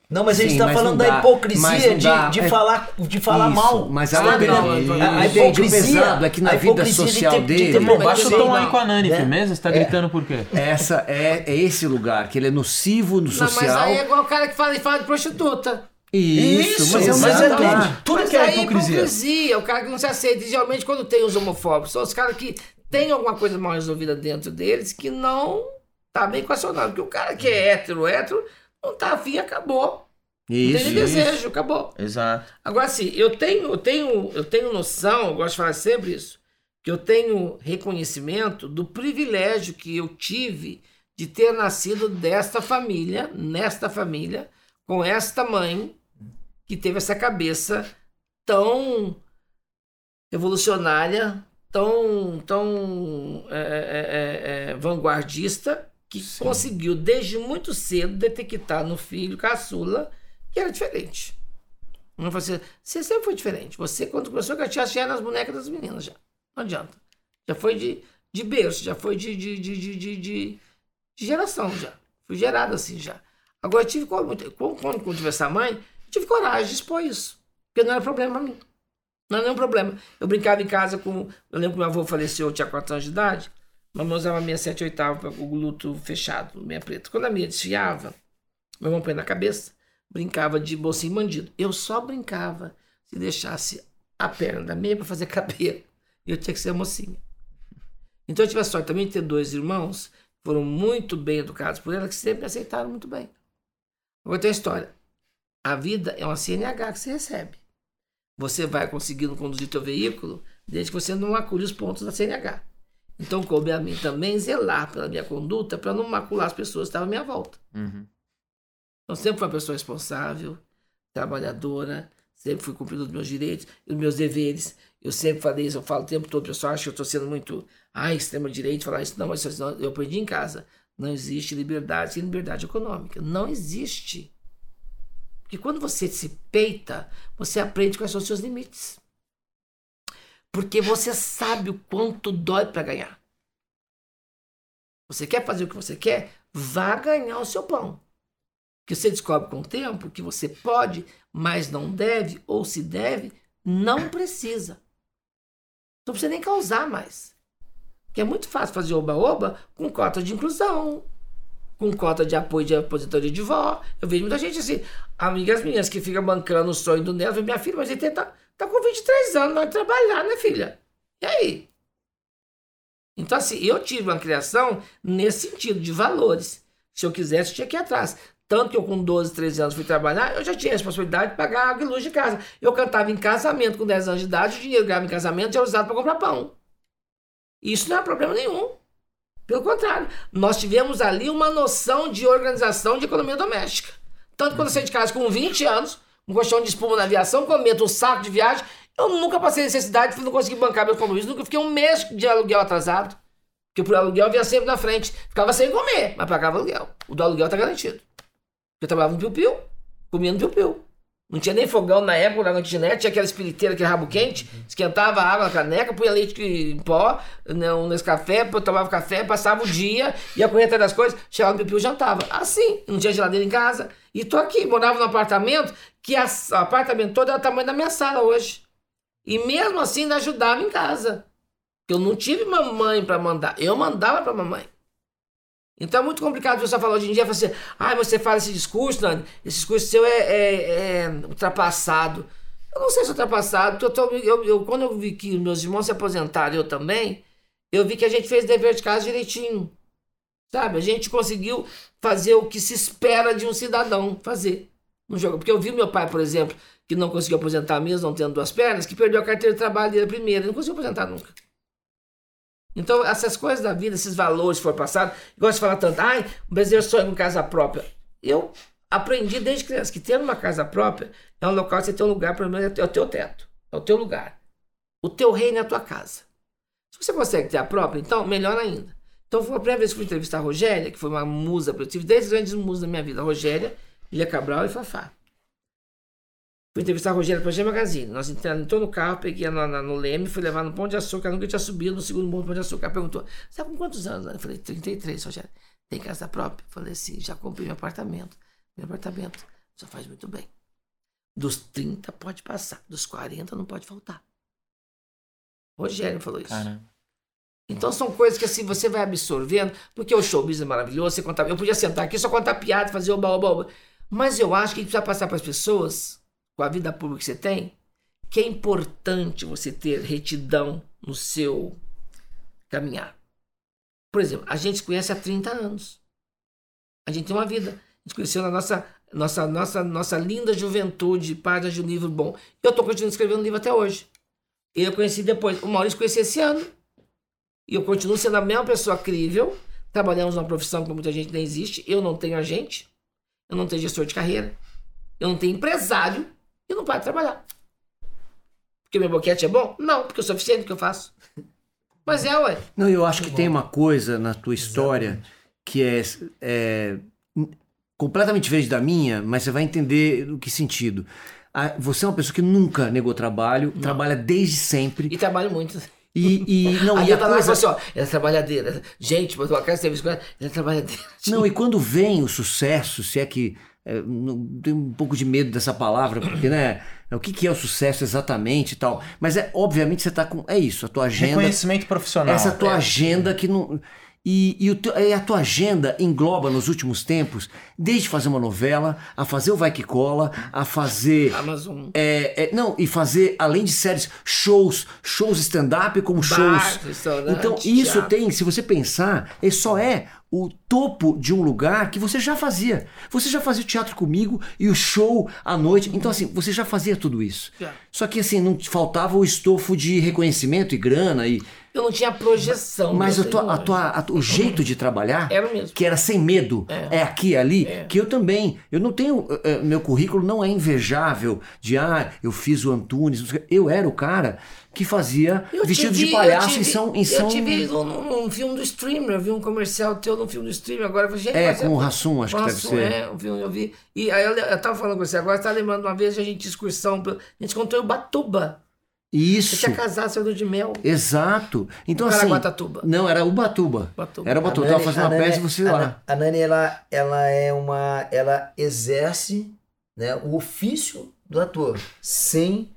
Não, mas a gente Sim, tá mas falando da mas hipocrisia de, de é- falar, de falar Isso, mal. mas Ah, a, não, a, a, hipocrisia- pesado é que na a vida hipocrisia de social ter- de ter dele, problema. Irmão, baixa o tom aí com a Nani, É. firmeza? Você tá gritando por quê? essa é, é esse lugar, que ele é nocivo no Não, mas social. aí é igual o cara que fala, fala de prostituta. Isso, mas é mas é tudo. Tudo Mas que é aí hipocrisia. hipocrisia, o cara que não se aceita. E geralmente quando tem os homofóbicos, são os caras que têm alguma coisa mal resolvida dentro deles que não tá bem equacionado. Porque o cara que é hétero, hétero, não tá afim, acabou. não tem Isso, desejo, acabou. Exato. Agora sim, eu tenho, eu tenho, eu tenho noção, eu gosto de falar sempre isso, que eu tenho reconhecimento do privilégio que eu tive de ter nascido desta família, nesta família, com esta mãe que teve essa cabeça tão revolucionária, tão, tão é, é, é, é, vanguardista, que conseguiu desde muito cedo detectar no filho caçula que era diferente. Não assim, você sempre foi diferente. Você, quando começou a gatear, já era nas bonecas das meninas, já. Não adianta. Já foi de, de berço, já foi de, de, de, de, de, de- geração, já. Fui gerado assim, já. Agora, tive, quando, quando, tive essa mãe, tive coragem de expor isso. Porque não era problema pra mim. Não era nenhum problema. Eu brincava em casa com... Eu lembro que meu avô faleceu, eu tinha 4 anos de idade. Mamãe usava minha 7 oitava para o luto fechado, meia preta. Quando a minha desfiava, meu irmão põe na cabeça, brincava de bolsinho bandido. Eu só brincava se deixasse a perna da meia para fazer cabelo. E eu tinha que ser a mocinha. Então eu tive a sorte também de ter dois irmãos que foram muito bem educados por ela, que sempre me aceitaram muito bem. Agora tem a história. A vida é uma CNH que você recebe. Você vai conseguindo conduzir teu veículo desde que você não macule os pontos da CNH. Então coube a mim também zelar pela minha conduta para não macular as pessoas que estavam à minha volta. Uhum. Então sempre fui uma pessoa responsável, trabalhadora, sempre fui cumprindo os meus direitos e os meus deveres. Eu sempre falei isso, eu falo o tempo todo, o pessoal acha que eu estou sendo muito, ah, extrema direita, falar isso. Não, mas eu aprendi em casa. Não existe liberdade sem liberdade econômica. Não existe. Porque quando você se peita, você aprende quais são os seus limites. Porque você sabe o quanto dói para ganhar. Você quer fazer o que você quer? Vá ganhar o seu pão. Que você descobre com o tempo que você pode, mas não deve, ou se deve, não precisa. Não precisa nem causar mais. Porque é muito fácil fazer oba-oba com cota de inclusão, com cota de apoio de aposentadoria de vó. Eu vejo muita gente assim, amigas minhas que ficam bancando o sonho do neto, minha filha, mas ele tá, tá com 23 anos, vai trabalhar, né, filha? E aí? Então, assim, eu tive uma criação nesse sentido, de valores. Se eu quisesse, eu tinha que ir atrás. Tanto que eu, com 12, 13 anos, fui trabalhar, eu já tinha a responsabilidade de pagar água e luz de casa. Eu cantava em casamento com 10 anos de idade, o dinheiro que ganhava em casamento era usado para comprar pão. Isso não é problema nenhum. Pelo contrário, nós tivemos ali uma noção de organização de economia doméstica. Tanto quando eu saí de casa com 20 anos, um colchão de espuma na aviação, comendo um saco de viagem, eu nunca passei necessidade, não consegui bancar meus compromissos, nunca fiquei um mês de aluguel atrasado. Porque por aluguel vinha sempre na frente. Ficava sem comer, mas pagava aluguel. O do aluguel tá garantido. Eu trabalhava no piu-piu, comia no piu-piu. Não tinha nem fogão na época, na lanchonete, tinha aquela espiriteira, aquele rabo quente, esquentava a água na caneca, punha leite em pó, né, um café, tomava café, passava o dia, ia correr atrás das coisas, chegava no piu-piu jantava. Assim, não tinha geladeira em casa. E tô aqui, morava num apartamento, que a- o apartamento todo era o tamanho da minha sala hoje. E mesmo assim ainda ajudava em casa. Eu não tive mamãe para mandar, eu mandava para mamãe. Então é muito complicado você falar hoje em dia, você, ah, você fala esse discurso, Nani, esse discurso seu é, é- é ultrapassado. Eu não sei se é ultrapassado, eu, tô- eu- eu- quando eu vi que meus irmãos se aposentaram, eu também, eu vi que a gente fez dever de casa direitinho. Sabe? A gente conseguiu fazer o que se espera de um cidadão fazer no jogo. Porque eu vi meu pai, por exemplo, que não conseguiu aposentar mesmo, não tendo duas pernas, que perdeu a carteira de trabalho dele primeiro. Ele não conseguiu aposentar nunca. Então, essas coisas da vida, esses valores que foram passados, igual você fala tanto, ai, o brasileiro sonha com casa própria. Eu aprendi desde criança que ter uma casa própria é um local que você tem um lugar, pelo menos é o teu teto, é o teu lugar. O teu reino é a tua casa. Se você consegue ter a própria, então, melhor ainda. Então, foi a primeira vez que fui entrevistar a Rogéria, que foi uma musa, eu tive 10 grandes musas na minha vida, a Rogéria, Ilha Cabral e Fafá. Fui entrevistar a Rogéria para G Magazine. Nós entramos entrou no carro, peguei ela na- no Leme, fui levar no Pão de Açúcar. Nunca tinha subido no segundo Pão de Açúcar. Perguntou: Você tá com quantos anos? Eu falei: 33, Rogéria. Tem casa própria? Eu falei assim: Já comprei meu apartamento. Meu apartamento. Só faz muito bem. Dos 30 pode passar, dos 40 não pode faltar. Rogério falou isso. Caramba. Então são coisas que assim você vai absorvendo, porque o showbiz é maravilhoso, você contar, eu podia sentar aqui só contar piada, fazer oba, oba, oba. Mas eu acho que a gente precisa passar para as pessoas, com a vida pública que você tem, que é importante você ter retidão no seu caminhar. Por exemplo, a gente se conhece há 30 anos. A gente tem uma vida. A gente conheceu na nossa, nossa, nossa, nossa linda juventude, página de um livro bom. Eu estou continuando escrevendo livro até hoje. Eu conheci depois. O Maurício conheci esse ano. E eu continuo sendo a mesma pessoa crível. Trabalhamos numa profissão que muita gente nem existe. Eu não tenho agente. Eu não tenho gestor de carreira. Eu não tenho empresário. E não paro de trabalhar. Porque meu boquete é bom? Não, porque eu sou eficiente no que eu faço. Mas é, ué. Não, eu acho que tem uma coisa na tua história que é, é, completamente diferente da minha, mas você vai entender o que sentido. Você é uma pessoa que nunca negou trabalho, trabalha desde sempre. E trabalho muito. E, e não, Aí e a eu tava coisa, assim, ó, ela é trabalhadeira. Gente, mas tua casa teve isso, ela é trabalhadeira. Não, e quando vem o sucesso, se é que. É, tem um pouco de medo dessa palavra, porque, né? O que, que é o sucesso exatamente e tal. Mas é, obviamente, você tá com. É isso, a tua agenda. Reconhecimento profissional. Essa tua É. agenda que não. E, e, o e a tua agenda engloba nos últimos tempos, desde fazer uma novela, a fazer o Vai Que Cola, a fazer. Amazon. É, é, não, e fazer, além de séries, shows, shows stand-up como shows. restaurante, Então, isso teatro. tem, se você pensar, ele só é o topo de um lugar que você já fazia. Você já fazia o teatro comigo e o show à noite. Então, assim, você já fazia tudo isso. Só que, assim, não faltava o estofo de reconhecimento e grana e. Eu não tinha projeção. Mas a tua, a tua- a- o jeito de trabalhar, Era o que era sem medo, é, aqui e ali, que eu também. Eu não tenho. eh, eh, meu currículo não é invejável de, ah, eu fiz o Antunes. o. Eu era o cara que fazia Eu vestido de palhaço te em São. Em São Eu te vi num, num- filme do streamer, eu vi um comercial teu num filme do streamer. Agora eu falei, gente, É, com o Rassum, acho que deve Rassum, ser. É, um filme, eu vi. E aí eu, eu tava falando com você agora, você tá lembrando uma vez a gente excursão, a gente contou em Ubatuba. Você Isso. tinha casado, seu lua de mel. Exato. Então, assim. Caraguatatuba. Não, era Ubatuba. Ubatuba. Era Ubatuba. Nani- Tava fazendo a uma Nani- peça e você a lá. A Nani, ela, ela é uma. Ela exerce né, o ofício do ator, sem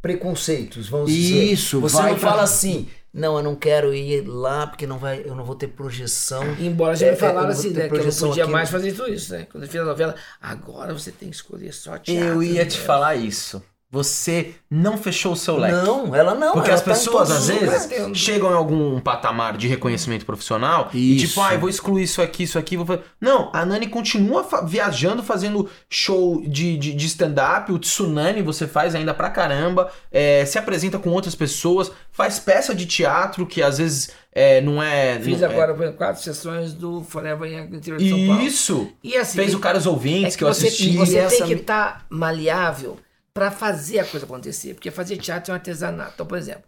preconceitos, vamos dizer. Isso, Você vai não pra- fala assim, não, eu não quero ir lá porque não vai, eu não vou ter projeção. Embora já É, me é, falaram vou assim, né? Que eu não podia aqui. mais fazer tudo isso, né? Quando eu fiz a novela, agora você tem que escolher só teatro. Eu ia te né? falar isso. Você não fechou o seu leque. Não, ela não. Porque ela as tá pessoas, às vezes, chegam em algum patamar de reconhecimento profissional e Isso. tipo, ah, eu vou excluir isso aqui, isso aqui. Vou... fazer-" Não, a Nani continua fa- viajando, fazendo show de, de, de stand-up, o Tsunami você faz ainda pra caramba, é, se apresenta com outras pessoas, faz peça de teatro que às vezes é, não é... Fiz não é- agora exemplo, quatro sessões do Forever Young no interior de São Paulo. Isso! E assim, Fez o Caros Ouvintes, é que, eu você, assisti. Você essa- tem que estar maleável para fazer a coisa acontecer. Porque fazer teatro é um artesanato. Então, por exemplo,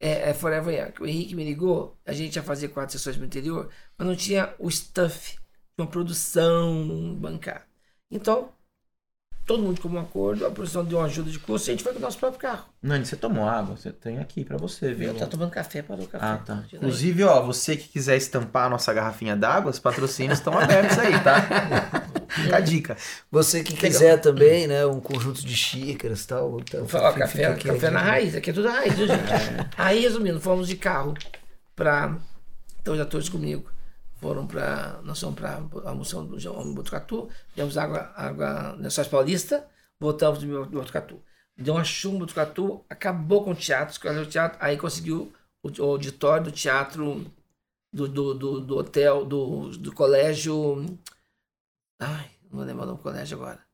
é, é Forever Young. O Henrique me ligou, a gente ia fazer quatro sessões no interior, mas não tinha o stuff de uma produção bancar. Então, todo mundo com um acordo, a produção deu uma ajuda de custo e a gente foi com o nosso próprio carro. Nani, você tomou água? Você tem aqui pra você, viu? Eu tava tomando café, parou o café. Ah, tá. Inclusive, ó, você que quiser estampar a nossa garrafinha d'água, os patrocínios estão abertos aí, tá? Fica a dica. Você que quiser também, né, um conjunto de xícaras e tal. tá- Vou falar, fica café, aqui café na dica. raiz, aqui é tudo raiz, viu, gente? Aí, resumindo, fomos de carro pra. Então, já todos comigo. foram para. Nós fomos para almoção do João Botucatu, demos água, água Lençóis Paulista, voltamos de Botucatu. Deu uma chuva em Botucatu, acabou com o teatro, escolheu o teatro, aí conseguiu o, o auditório do teatro do, do, do, do hotel, do, do colégio. Ai, não vou lembrar o nome do colégio agora.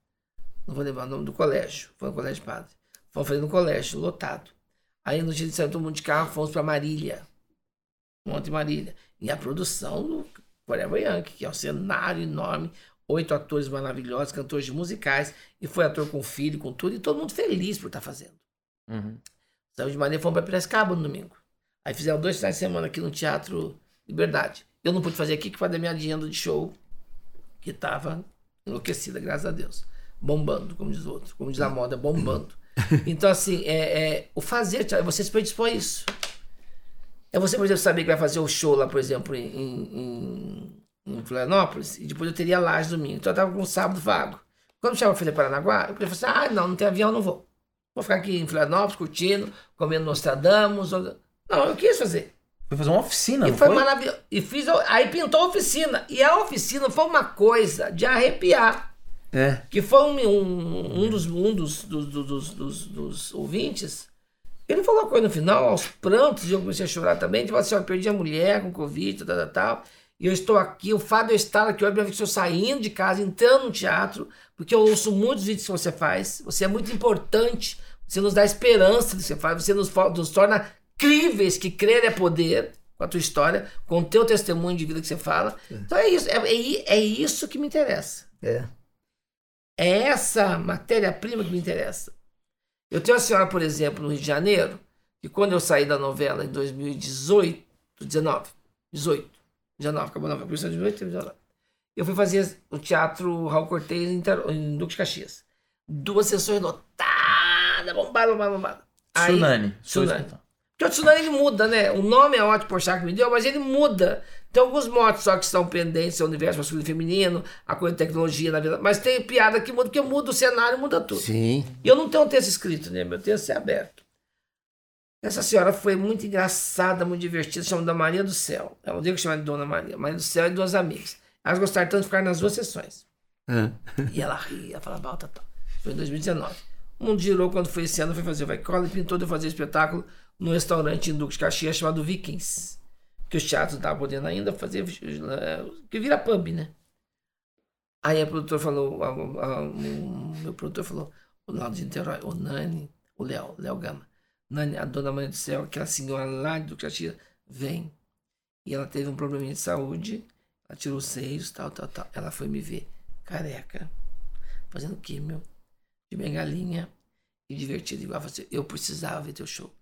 Não vou lembrar o nome do colégio. Foi um colégio padre. Fomos fazer no colégio, lotado. Aí no dia de saiu todo mundo de carro, fomos para Marília. Monte Marília. E a produção do Forever Yankee, que é um cenário enorme, oito atores maravilhosos, cantores de musicais, e foi ator com filho, com tudo, e todo mundo feliz por estar fazendo. Uhum. Saímos de Marília, fomos para Piracicaba no domingo. Aí fizemos dois finais de semana aqui no Teatro Liberdade. Eu não pude fazer aqui, que foi da minha agenda de show, que estava enlouquecida, graças a Deus. Bombando, como diz o outro, como diz a moda, bombando. Então, assim, é, é, o fazer, você se predispor a isso. É você, por exemplo, saber que vai fazer o show lá, por exemplo, em, em, em Florianópolis, e depois eu teria lá de domingo. Então eu tava com um sábado vago. Quando eu chamava Filha Paranaguá, eu falei assim: ah, não, não tem avião, não vou. Vou ficar aqui em Florianópolis, curtindo, comendo Nostradamus. ou- Não, eu quis fazer. Foi fazer uma oficina, E foi, foi? maravilhoso. E fiz, aí pintou a oficina. E a oficina foi uma coisa de arrepiar. É. Que foi um, um, um dos, um dos, dos, dos, dos, dos ouvintes. Ele falou uma coisa no final, aos prantos, e eu comecei a chorar também. Ele falou assim: ó, eu perdi a mulher com Covid, tal, tal, tal. E eu estou aqui, o fato de eu estar aqui que estou saindo de casa, entrando no teatro, porque eu ouço muitos vídeos que você faz. Você é muito importante. Você nos dá esperança do que você faz. Você nos, nos torna críveis, que crer é poder com a tua história, com o teu testemunho de vida que você fala. Então é isso. É, é, é isso que me interessa. É. É essa matéria-prima que me interessa. Eu tenho a senhora, por exemplo, no Rio de Janeiro, que quando eu saí da novela em 2018, 19, 18, 19, acabou a novela, por isso é 18, 19. Eu fui fazer o teatro Raul Cortez em, em Duque de Caxias. Duas sessões lotadas, bombada, bombada, bombada. Aí- Tsunami. Porque o tsunami ele muda, né? O nome é ótimo Porchat que me deu, mas ele muda. Tem alguns motes só que estão pendentes, é o universo masculino e feminino, a coisa de tecnologia na vida. Mas tem piada que muda, porque muda o cenário, muda tudo. Sim. E eu não tenho um texto escrito, né? Meu texto é aberto. Essa senhora foi muito engraçada, muito divertida, chama da Maria do Céu. Eu não digo que chama de Dona Maria. Maria do Céu e duas amigas. Elas gostaram tanto de ficar nas duas sessões. É. E ela ria, falava, alta, tal. Foi em 2019. O mundo girou quando foi esse ano, foi fazer o Vai Cola e pintou de fazer espetáculo num restaurante em Duque de Caxias chamado Vikings. Que os teatros estavam podendo ainda fazer, eh, que vira pub, né? Aí a produtora falou, a- a- o meu produtor falou, o Laudo de Niterói, o Nani, o Léo, Léo Gama. Nani, a dona Maria do Céu, aquela senhora lá de Duque de Caxias, vem. E ela teve um probleminha de saúde, ela tirou os seios, tal, tal, tal. Ela foi me ver, careca, fazendo químio, de bengalinha e divertido igual você. Eu precisava ver teu show.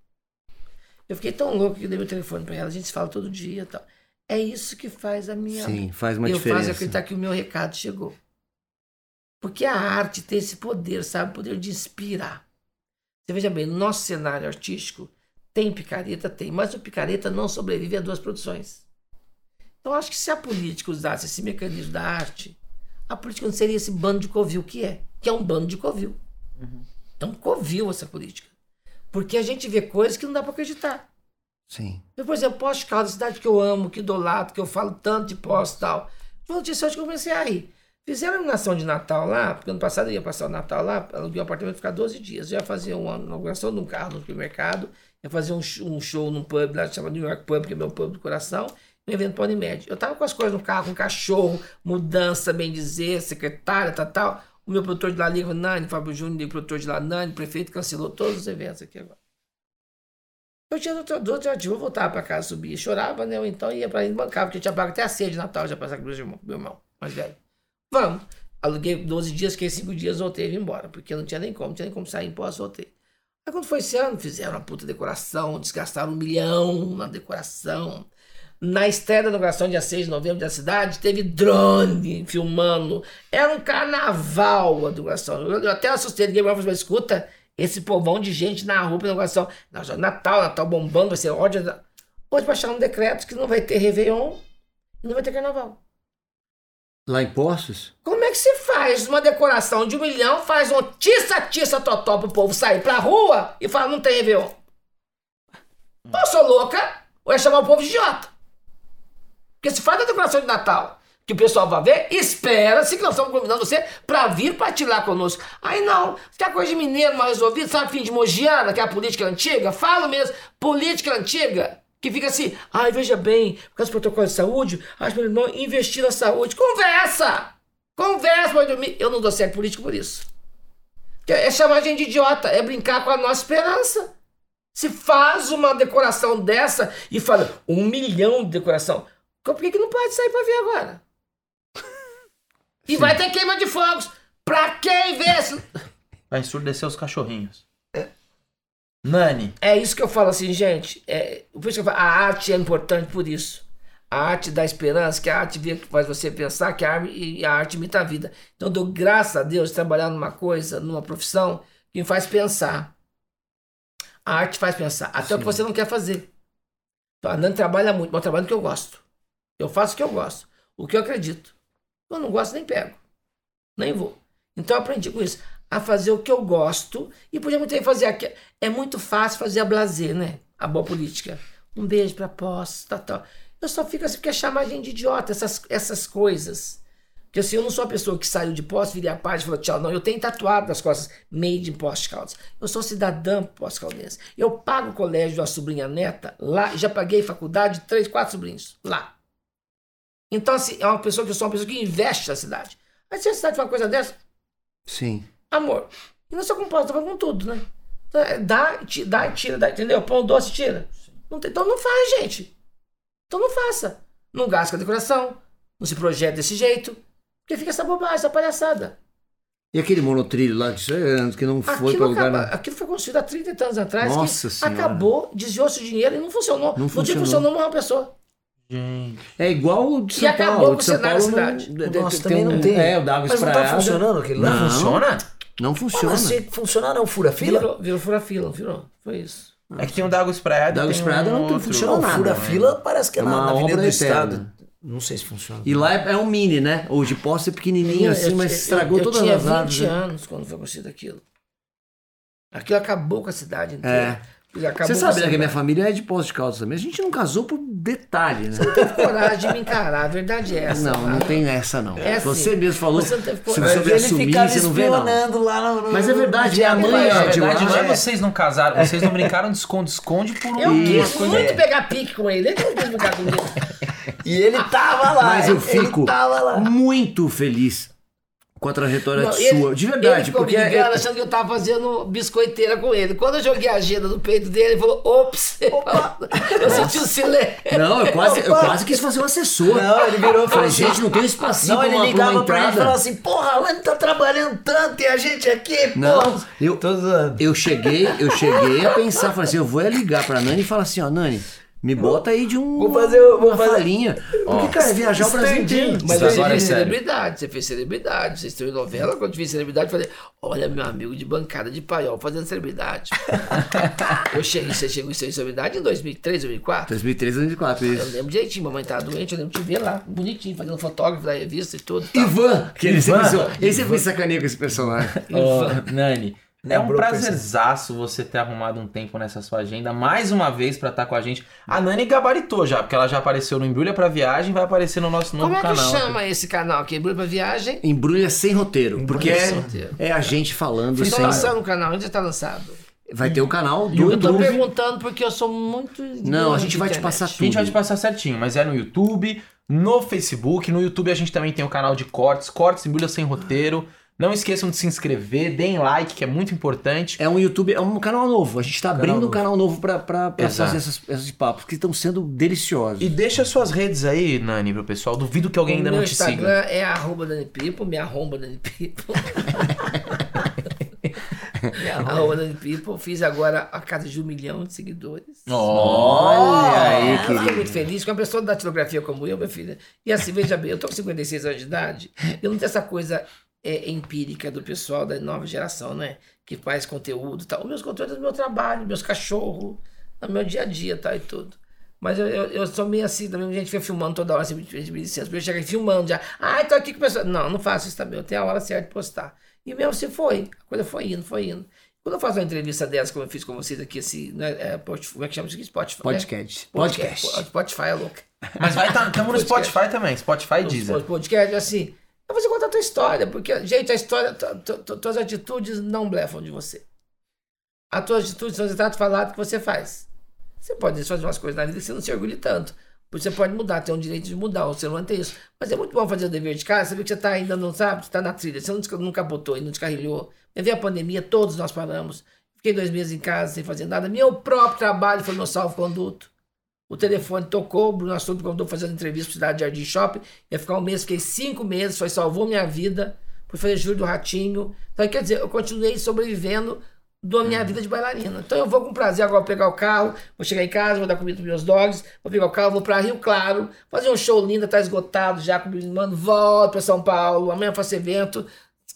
Eu fiquei tão louco que eu dei meu telefone pra ela, a gente se fala todo dia e tal. É isso que faz a minha Sim, faz uma eu diferença. faço acreditar que o meu recado chegou. Porque a arte tem esse poder, sabe? O poder de inspirar. Você veja bem, no nosso cenário artístico tem picareta, tem, mas o picareta não sobrevive a duas produções. Então acho que se a política usasse esse mecanismo da arte, a política não seria esse bando de covil que é, que é um bando de covil. É um covil essa política. Porque a gente vê coisas que não dá para acreditar. Sim. Eu, por exemplo, Posto Caldas, cidade que eu amo, que idolato, que eu falo tanto de posto e tal. Foi notícia hoje que eu comecei a rir. Fizeram a inauguração de Natal lá, porque ano passado eu ia passar o Natal lá, aluguei um apartamento ficar 12 dias. Eu ia fazer uma inauguração de um carro no supermercado, ia fazer um, um show num pub lá, chamado New York Pub, que é meu pub do coração, um evento para Unimed. Eu tava com as coisas no carro, com cachorro, mudança, bem dizer, secretária, tal, tal. O meu produtor de lá liga, Nani, Fábio Júnior, o produtor de lá, Nani, prefeito, cancelou todos os eventos aqui agora. Eu tinha outro, outro ativo, eu voltava pra casa, subia, chorava, né? Ou então ia pra ir bancava, porque eu tinha pago até a ceia de Natal, já passava com irmão, meu irmão mais velho. Vamos. Aluguei 12 dias, fiquei 5 dias, voltei e embora, porque não tinha nem como, não tinha nem como sair pós, voltei. Aí quando foi esse ano, fizeram uma puta decoração, desgastaram um milhão na decoração. Na estreia da inauguração, dia 6 de novembro da cidade, teve drone filmando. Era um carnaval a inauguração. Eu, até assustei, ninguém falou, mas escuta, esse povão de gente na rua pra inauguração. Natal, Natal bombando, vai ser ódio. Hoje baixaram um decreto que não vai ter Réveillon e não vai ter carnaval. Lá em Poços? Como é que se faz uma decoração de um milhão, faz um tiça-tiça totó pro povo sair pra rua e fala, não tem Réveillon? Ou eu sou louca, ou é chamar o povo de idiota. Porque se faz a decoração de Natal, que o pessoal vai ver, espera-se que nós estamos convidando você para vir partilhar conosco. Aí não, se é coisa de mineiro mal resolvido, sabe, fim de mogiana, que é a política antiga, falo mesmo, política antiga, que fica assim, ai, veja bem, por causa do protocolo de saúde, acho irmão investir na saúde. Conversa! Conversa, pode dormir. Eu não dou certo político por isso. É chamar a gente de idiota, é brincar com a nossa esperança. Se faz uma decoração dessa e fala um milhão de decoração, por que, que não pode sair pra ver agora? E vai ter queima de fogos. Pra quem ver? se- Vai ensurdecer os cachorrinhos. Nani, É isso que eu falo assim, gente. É, por isso que eu falo, a arte é importante por isso. A arte dá esperança, que a arte vê- faz você pensar que a arte, a arte imita a vida. Então eu dou graças a Deus de trabalhar numa coisa, numa profissão, que me faz pensar. A arte faz pensar, até o que você não quer fazer. Então a Nani trabalha muito, mas trabalho que eu gosto. Eu faço o que eu gosto, o que eu acredito. Eu não gosto, nem pego. Nem vou. Então eu aprendi com isso. A fazer o que eu gosto e podia muito bem fazer aqui. É muito fácil fazer a blazer, né? A boa política. Um beijo pra posse, tal, tal. Eu só fico assim porque chamar a gente de idiota, essas, essas coisas. Porque assim, eu não sou a pessoa que saiu de posse, virei a parte e falou tchau. Não, eu tenho tatuado nas costas, made in Poste Caldas. Eu sou cidadã Poste Caldense. Eu pago o colégio da sobrinha neta lá, já paguei faculdade de três, quatro sobrinhos lá. Então, assim, é uma pessoa que eu sou uma pessoa que investe na cidade. Aí se a cidade faz uma coisa dessa, Sim. amor. E não sou composta com tudo, né? Então, é, Dá, ti- dá e tira, dá, entendeu? Pão doce, tira. Não tem- então não faz, gente. Então não faça. Não gasta com a decoração. Não se projeta desse jeito. Porque fica essa bobagem, essa palhaçada. E aquele monotrilho lá que, é, que não foi para lugar. né? aquilo foi construído há 30 anos atrás. Nossa que Senhora. acabou, desviou-se o dinheiro e não funcionou. Não No dia que funcionou. funcionou, morreu uma pessoa. Gente. É igual o de E São acabou Paulo. de São Paulo não, de- também não tem. É, o da água Mas não tá funcionando aquele lá? Não. Funciona? Não funciona. assim? Funcionar não? Fura fila? Virou, virou fura-fila, virou. Foi isso. É que tem o da água espraiada. Da água espraiada um não funciona Não, nada, fura né? fila parece que é, É na, uma na Avenida obra do. Estado. Não sei se funciona. E lá é, é um mini, né? O de posse é pequenininho assim, Eu- mas eu- estragou eu, todas tinha as 20 árvores. né? anos quando foi construído aquilo. Aquilo acabou com a cidade inteira. Acabou Você sabe, a né, que a minha família é de Poços de Caldas também. A gente não casou por detalhe, né? teve coragem de me encarar, a verdade é essa. Não, não cara. tem essa, não. É assim, você mesmo falou você não teve se coragem. você Mas souber assumir, você não vê, não. lá no, Mas é verdade, minha mãe Mas, é na de lá. não é é. vocês não casaram, vocês não brincaram de esconde-esconde por Eu um. quis muito pegar pique com ele. Ele não quis ficar comigo. E ele tava lá. Mas eu ele fico tava lá. muito feliz com a trajetória Não, sua. ele- de verdade, ele porque. me é- ligando, achando que eu tava fazendo biscoiteira com ele. Quando eu joguei a agenda no peito dele, ele falou: ops! Eu senti o silêncio. Não, eu quase, eu quase quis fazer um assessor. Não, ele virou e falou Falei, assim, gente, não tem um espacinho Não, pra ele uma, pra uma ligava pra ele e falava assim, porra, a Lani tá trabalhando tanto e a gente aqui, Não, porra. eu- Tô zoando. Eu cheguei, eu cheguei a pensar, falei assim, eu vou é ligar pra Nani e falar assim, ó, Nani, me bota aí de um, Vou fazer vou uma fazer- falinha. Porque, cara, é viajar o Brasil Stand-in. inteiro. Mas você agora é celebridade, você fez celebridade, você estreou em novela, quando fiz celebridade, eu falei, olha meu amigo de bancada de paiol fazendo celebridade. eu cheguei, você chegou em celebridade em 2003, 2004? 2013, 2004, Eu isso. lembro direitinho, mamãe tava doente, eu lembro de te ver lá, bonitinho, fazendo fotógrafo da revista e tudo. tal. Ivan, que ele Ivan. sempre, ele sempre me sacaneia com esse personagem. Ô, Nani, é um prazerzaço você ter arrumado um tempo nessa sua agenda, mais uma vez pra estar com a gente. A Nani gabaritou já, porque ela já apareceu no Embrulha pra Viagem vai aparecer no nosso novo Como é que canal. chama esse canal aqui? Embrulho pra Viagem? Embrulha sem roteiro, porque é, sem roteiro. é a gente falando Estou sem... lançando o canal, onde está lançado? Vai ter o canal do Eu tô Embrulha. perguntando porque eu sou muito. Não, a gente vai te internet. passar A gente vai te tudo. passar certinho, mas é no YouTube, no Facebook. No YouTube a gente também tem o canal de cortes, cortes Embrulha Sem Roteiro. Não esqueçam de se inscrever, deem like, que é muito importante. É um YouTube, é um canal novo. A gente tá abrindo um novo. canal novo Exato. fazer esses, esses papos, que estão sendo deliciosos. E deixa suas redes aí, Nani, pro pessoal. Duvido que alguém o ainda não te Instagram siga. é arroba Dani Pipo, me arromba Dani Pipo. arroba Dani Pipo. Fiz agora a casa de um milhão de seguidores. Olha aí, Eu fiquei muito feliz com uma pessoa da datilografia como eu, minha filha. E assim, veja bem, eu tô com 56 anos de idade, eu não tenho essa coisa é, empírica do pessoal da nova geração, né? Que faz conteúdo e tal. Os meus conteúdos é do meu trabalho, meus cachorros, no meu dia a dia, tá? E tudo. Mas eu, eu, eu sou meio assim também, a gente fica filmando toda hora, assim, licença. Eu chego aqui filmando já. Ai, tô aqui com o pessoal. Não, não faço isso também, eu tenho a hora certa de postar. E mesmo se foi, a coisa foi indo, foi indo. Quando eu faço uma entrevista dessa, como eu fiz com vocês aqui, assim, né, é, como é que chama isso aqui? Spotify. né? Podcast. Podcast. Spotify é louco. Mas vai estar. Estamos no Podcast. Spotify também. Spotify e Deezer. podcast assim. É você contar a tua história, porque, gente, a história, tu- tu- tu- tuas atitudes não blefam de você. As tuas atitudes são exato falado que você faz. Você pode fazer umas coisas na vida que você não se orgulhe tanto. Você pode mudar, tem o direito de mudar, o ser humano tem isso. Mas é muito bom fazer o dever de casa, saber que você tá ainda, não sabe, você tá na trilha, você não, botou e não descarrilhou. Veio a pandemia, todos nós paramos. Fiquei dois meses em casa sem fazer nada. Meu próprio trabalho foi meu salvo-conduto. O telefone tocou, o Bruno Assunto convidou fazendo entrevista para Cidade Jardim Shopping. Ia ficar um mês, fiquei cinco meses, foi salvou minha vida. Fui fazer júri do Ratinho. Então, quer dizer, eu continuei sobrevivendo da minha vida de bailarina. Então eu vou com prazer agora pegar o carro, vou chegar em casa, vou dar comida para meus dogs, vou pegar o carro, vou para Rio Claro, fazer um show lindo, tá esgotado já com o mano, volto para São Paulo, amanhã faço evento,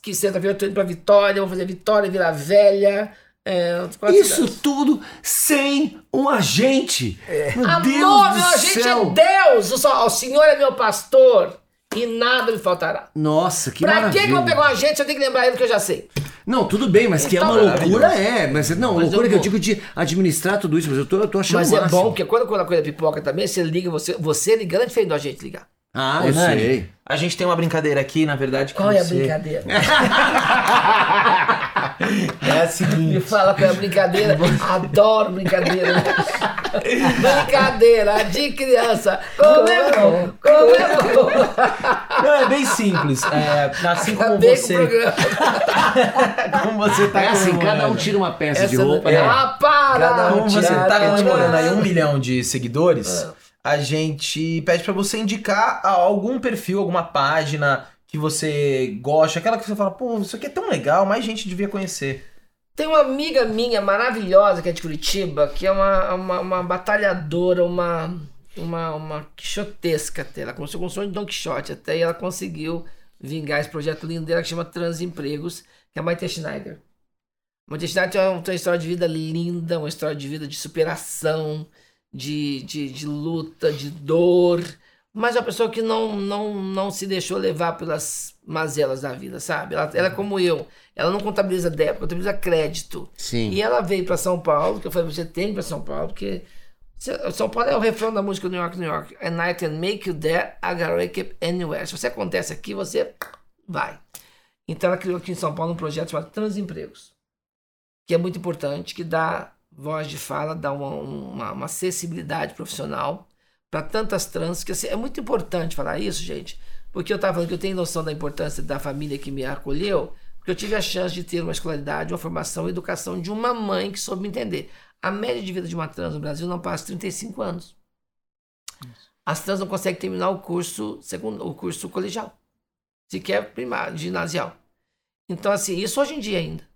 que sexta-feira eu tô indo para Vitória, vou fazer Vitória, Vila Velha. É, quatro Isso cidades. tudo sem um agente. Meu Amor, Deus meu agente céu. é Deus! O, só- o Senhor é meu pastor e nada me faltará. Nossa, que pra maravilha. que que eu vou pegar um agente? Eu tenho que lembrar ele que eu já sei. Não, tudo bem, mas que é Então, uma loucura, é. Mas não, Mas loucura eu que eu digo de administrar tudo isso, mas eu tô, eu tô achando Mas é bom, porque quando, quando a coisa pipoca também, você liga, você, você ligando é diferente do agente ligar. Ah, Ô, eu Nani, sei. A gente tem uma brincadeira aqui, na verdade. Qual é a você- brincadeira? É a Me seguinte. fala qual é a brincadeira. Adoro brincadeira. brincadeira de criança. Como é bom, como é bom. Não, é bem simples. É, assim como Acabei com você. programa. Como você tá É assim, cada um tira uma peça de Essa roupa. não- né? Ah, para! Cada um Como você tira- tá tira- comemorando aí um milhão de seguidores, Ah. A gente pede pra você indicar algum perfil, alguma página que você gosta, aquela que você fala, pô, isso aqui é tão legal, mais gente devia conhecer. Tem uma amiga minha maravilhosa que é de Curitiba, que é uma, uma, uma batalhadora, uma, uma, uma quixotesca até. Ela começou com o sonho de Don Quixote até e ela conseguiu vingar esse projeto lindo dela que chama Transempregos, que é a Maite Schneider. Maite Schneider tem uma, tem uma história de vida linda, uma história de vida de superação, de, de, de luta, de dor, mas uma pessoa que não, não, não se deixou levar pelas mazelas da vida, sabe? Ela, ela é como eu, ela não contabiliza débito, contabiliza crédito. Sim. E ela veio para São Paulo, que eu falei, você tem para São Paulo, porque São Paulo é o refrão da música New York, New York. And I can make you there, I can wake up anywhere. Se você acontece aqui, você vai. Então ela criou aqui em São Paulo um projeto chamado Transempregos, que é muito importante, que dá voz de fala, dá uma, uma, uma acessibilidade profissional para tantas trans, que assim, é muito importante falar isso, gente, porque eu estava falando que eu tenho noção da importância da família que me acolheu, porque eu tive a chance de ter uma escolaridade, uma formação e educação de uma mãe que soube me entender. A média de vida de uma trans no Brasil não passa de 35 anos. As trans não conseguem terminar o curso, segundo, o curso colegial, sequer primário, ginasial. Então, assim, isso hoje em dia ainda.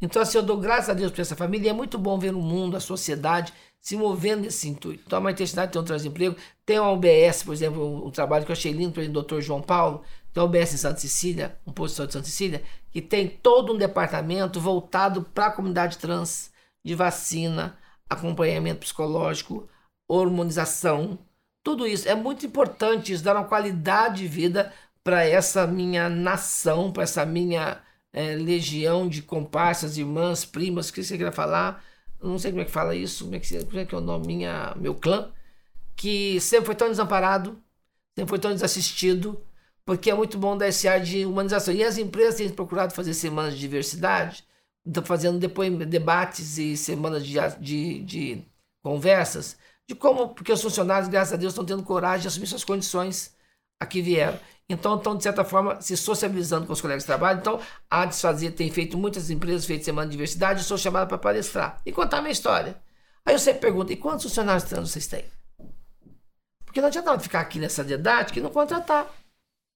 Então, assim, eu dou graças a Deus por essa família. E é muito bom ver o mundo, a sociedade se movendo nesse intuito. Então, a maternidade tem um transemprego. Tem a UBS, por exemplo, um, trabalho que eu achei lindo pelo Dr. João Paulo. Tem a UBS em Santa Cecília, um posto de Santa Cecília, que tem todo um departamento voltado para a comunidade trans, de vacina, acompanhamento psicológico, hormonização. Tudo isso. É muito importante isso, dar uma qualidade de vida para essa minha nação, para essa minha é, legião de comparsas, irmãs, primas, o que você queria falar? Não sei como é que fala isso, como é que, como é, que é o nome, minha, meu clã, que sempre foi tão desamparado, sempre foi tão desassistido, porque é muito bom dar esse ar de humanização. E as empresas têm procurado fazer semanas de diversidade, estão fazendo depois debates e semanas de, de, de conversas, de como, porque os funcionários, graças a Deus, estão tendo coragem de assumir suas condições aqui vieram. Então, estão, de certa forma, se sociabilizando com os colegas de trabalho. Então, a Desfazer tem feito, muitas empresas feito semana de diversidade, eu sou chamada para palestrar e contar a minha história. Aí eu sempre pergunto, e quantos funcionários trans vocês têm? Porque não adianta ficar aqui nessa didática e não contratar.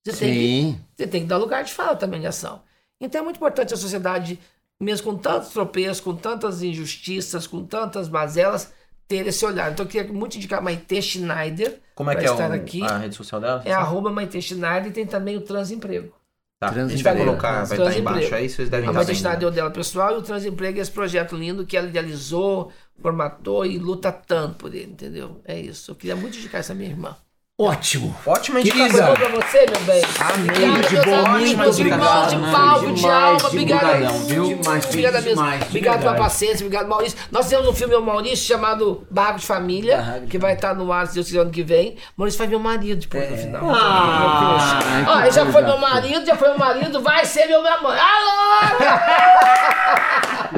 Você tem, que, Sim. você tem que dar lugar de fala também de ação. Então é muito importante a sociedade, mesmo com tantos tropeços, com tantas injustiças, com tantas mazelas, ter esse olhar. Então eu queria muito indicar a Maite Schneider, Como é que é estar o- aqui. a rede social dela? é arroba Maite Schneider e tem também o Transemprego. Tá, a gente vai colocar, vai estar Transemprego. embaixo aí, vocês devem A estar Maite vendo. Schneider é o dela pessoal e o Transemprego é esse projeto lindo que ela idealizou, formatou e luta tanto por ele, entendeu? É isso. Eu queria muito indicar essa minha irmã. Ótimo. Ótima indicação. Pra você, meu bem. Amei. Obrigado, de bom, amigos, muito de irmãos obrigado, de palco, de alma. Obrigado. brigadão, viu? Demais, Obrigado mesmo. demais, Obrigado pela paciência, obrigado, Maurício. Nós temos um filme, Maurício, chamado Barraco de Família, de que vai estar no ar, se Deus quiser, ano que vem. Maurício faz meu marido depois no final. Ah, Ó, que ele já foi meu marido, já foi meu marido, vai ser meu namorado. Alô!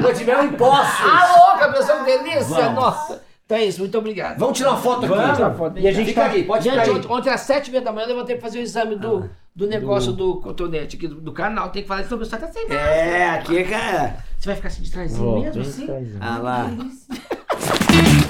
De mel em poços. Alô, que delícia! Nossa! Então é isso, muito obrigado. Vamos tirar uma foto aqui. Vamos tirar uma foto. E a gente fica aqui, pode ficar Gente, aí. ontem, às sete e meia da manhã eu levantei pra fazer o exame do, do negócio do cotonete aqui do, do canal. Tem que falar isso, o tá sem nada. É, aqui é cara. Você vai ficar assim de trazinho mesmo, assim? Ah lá.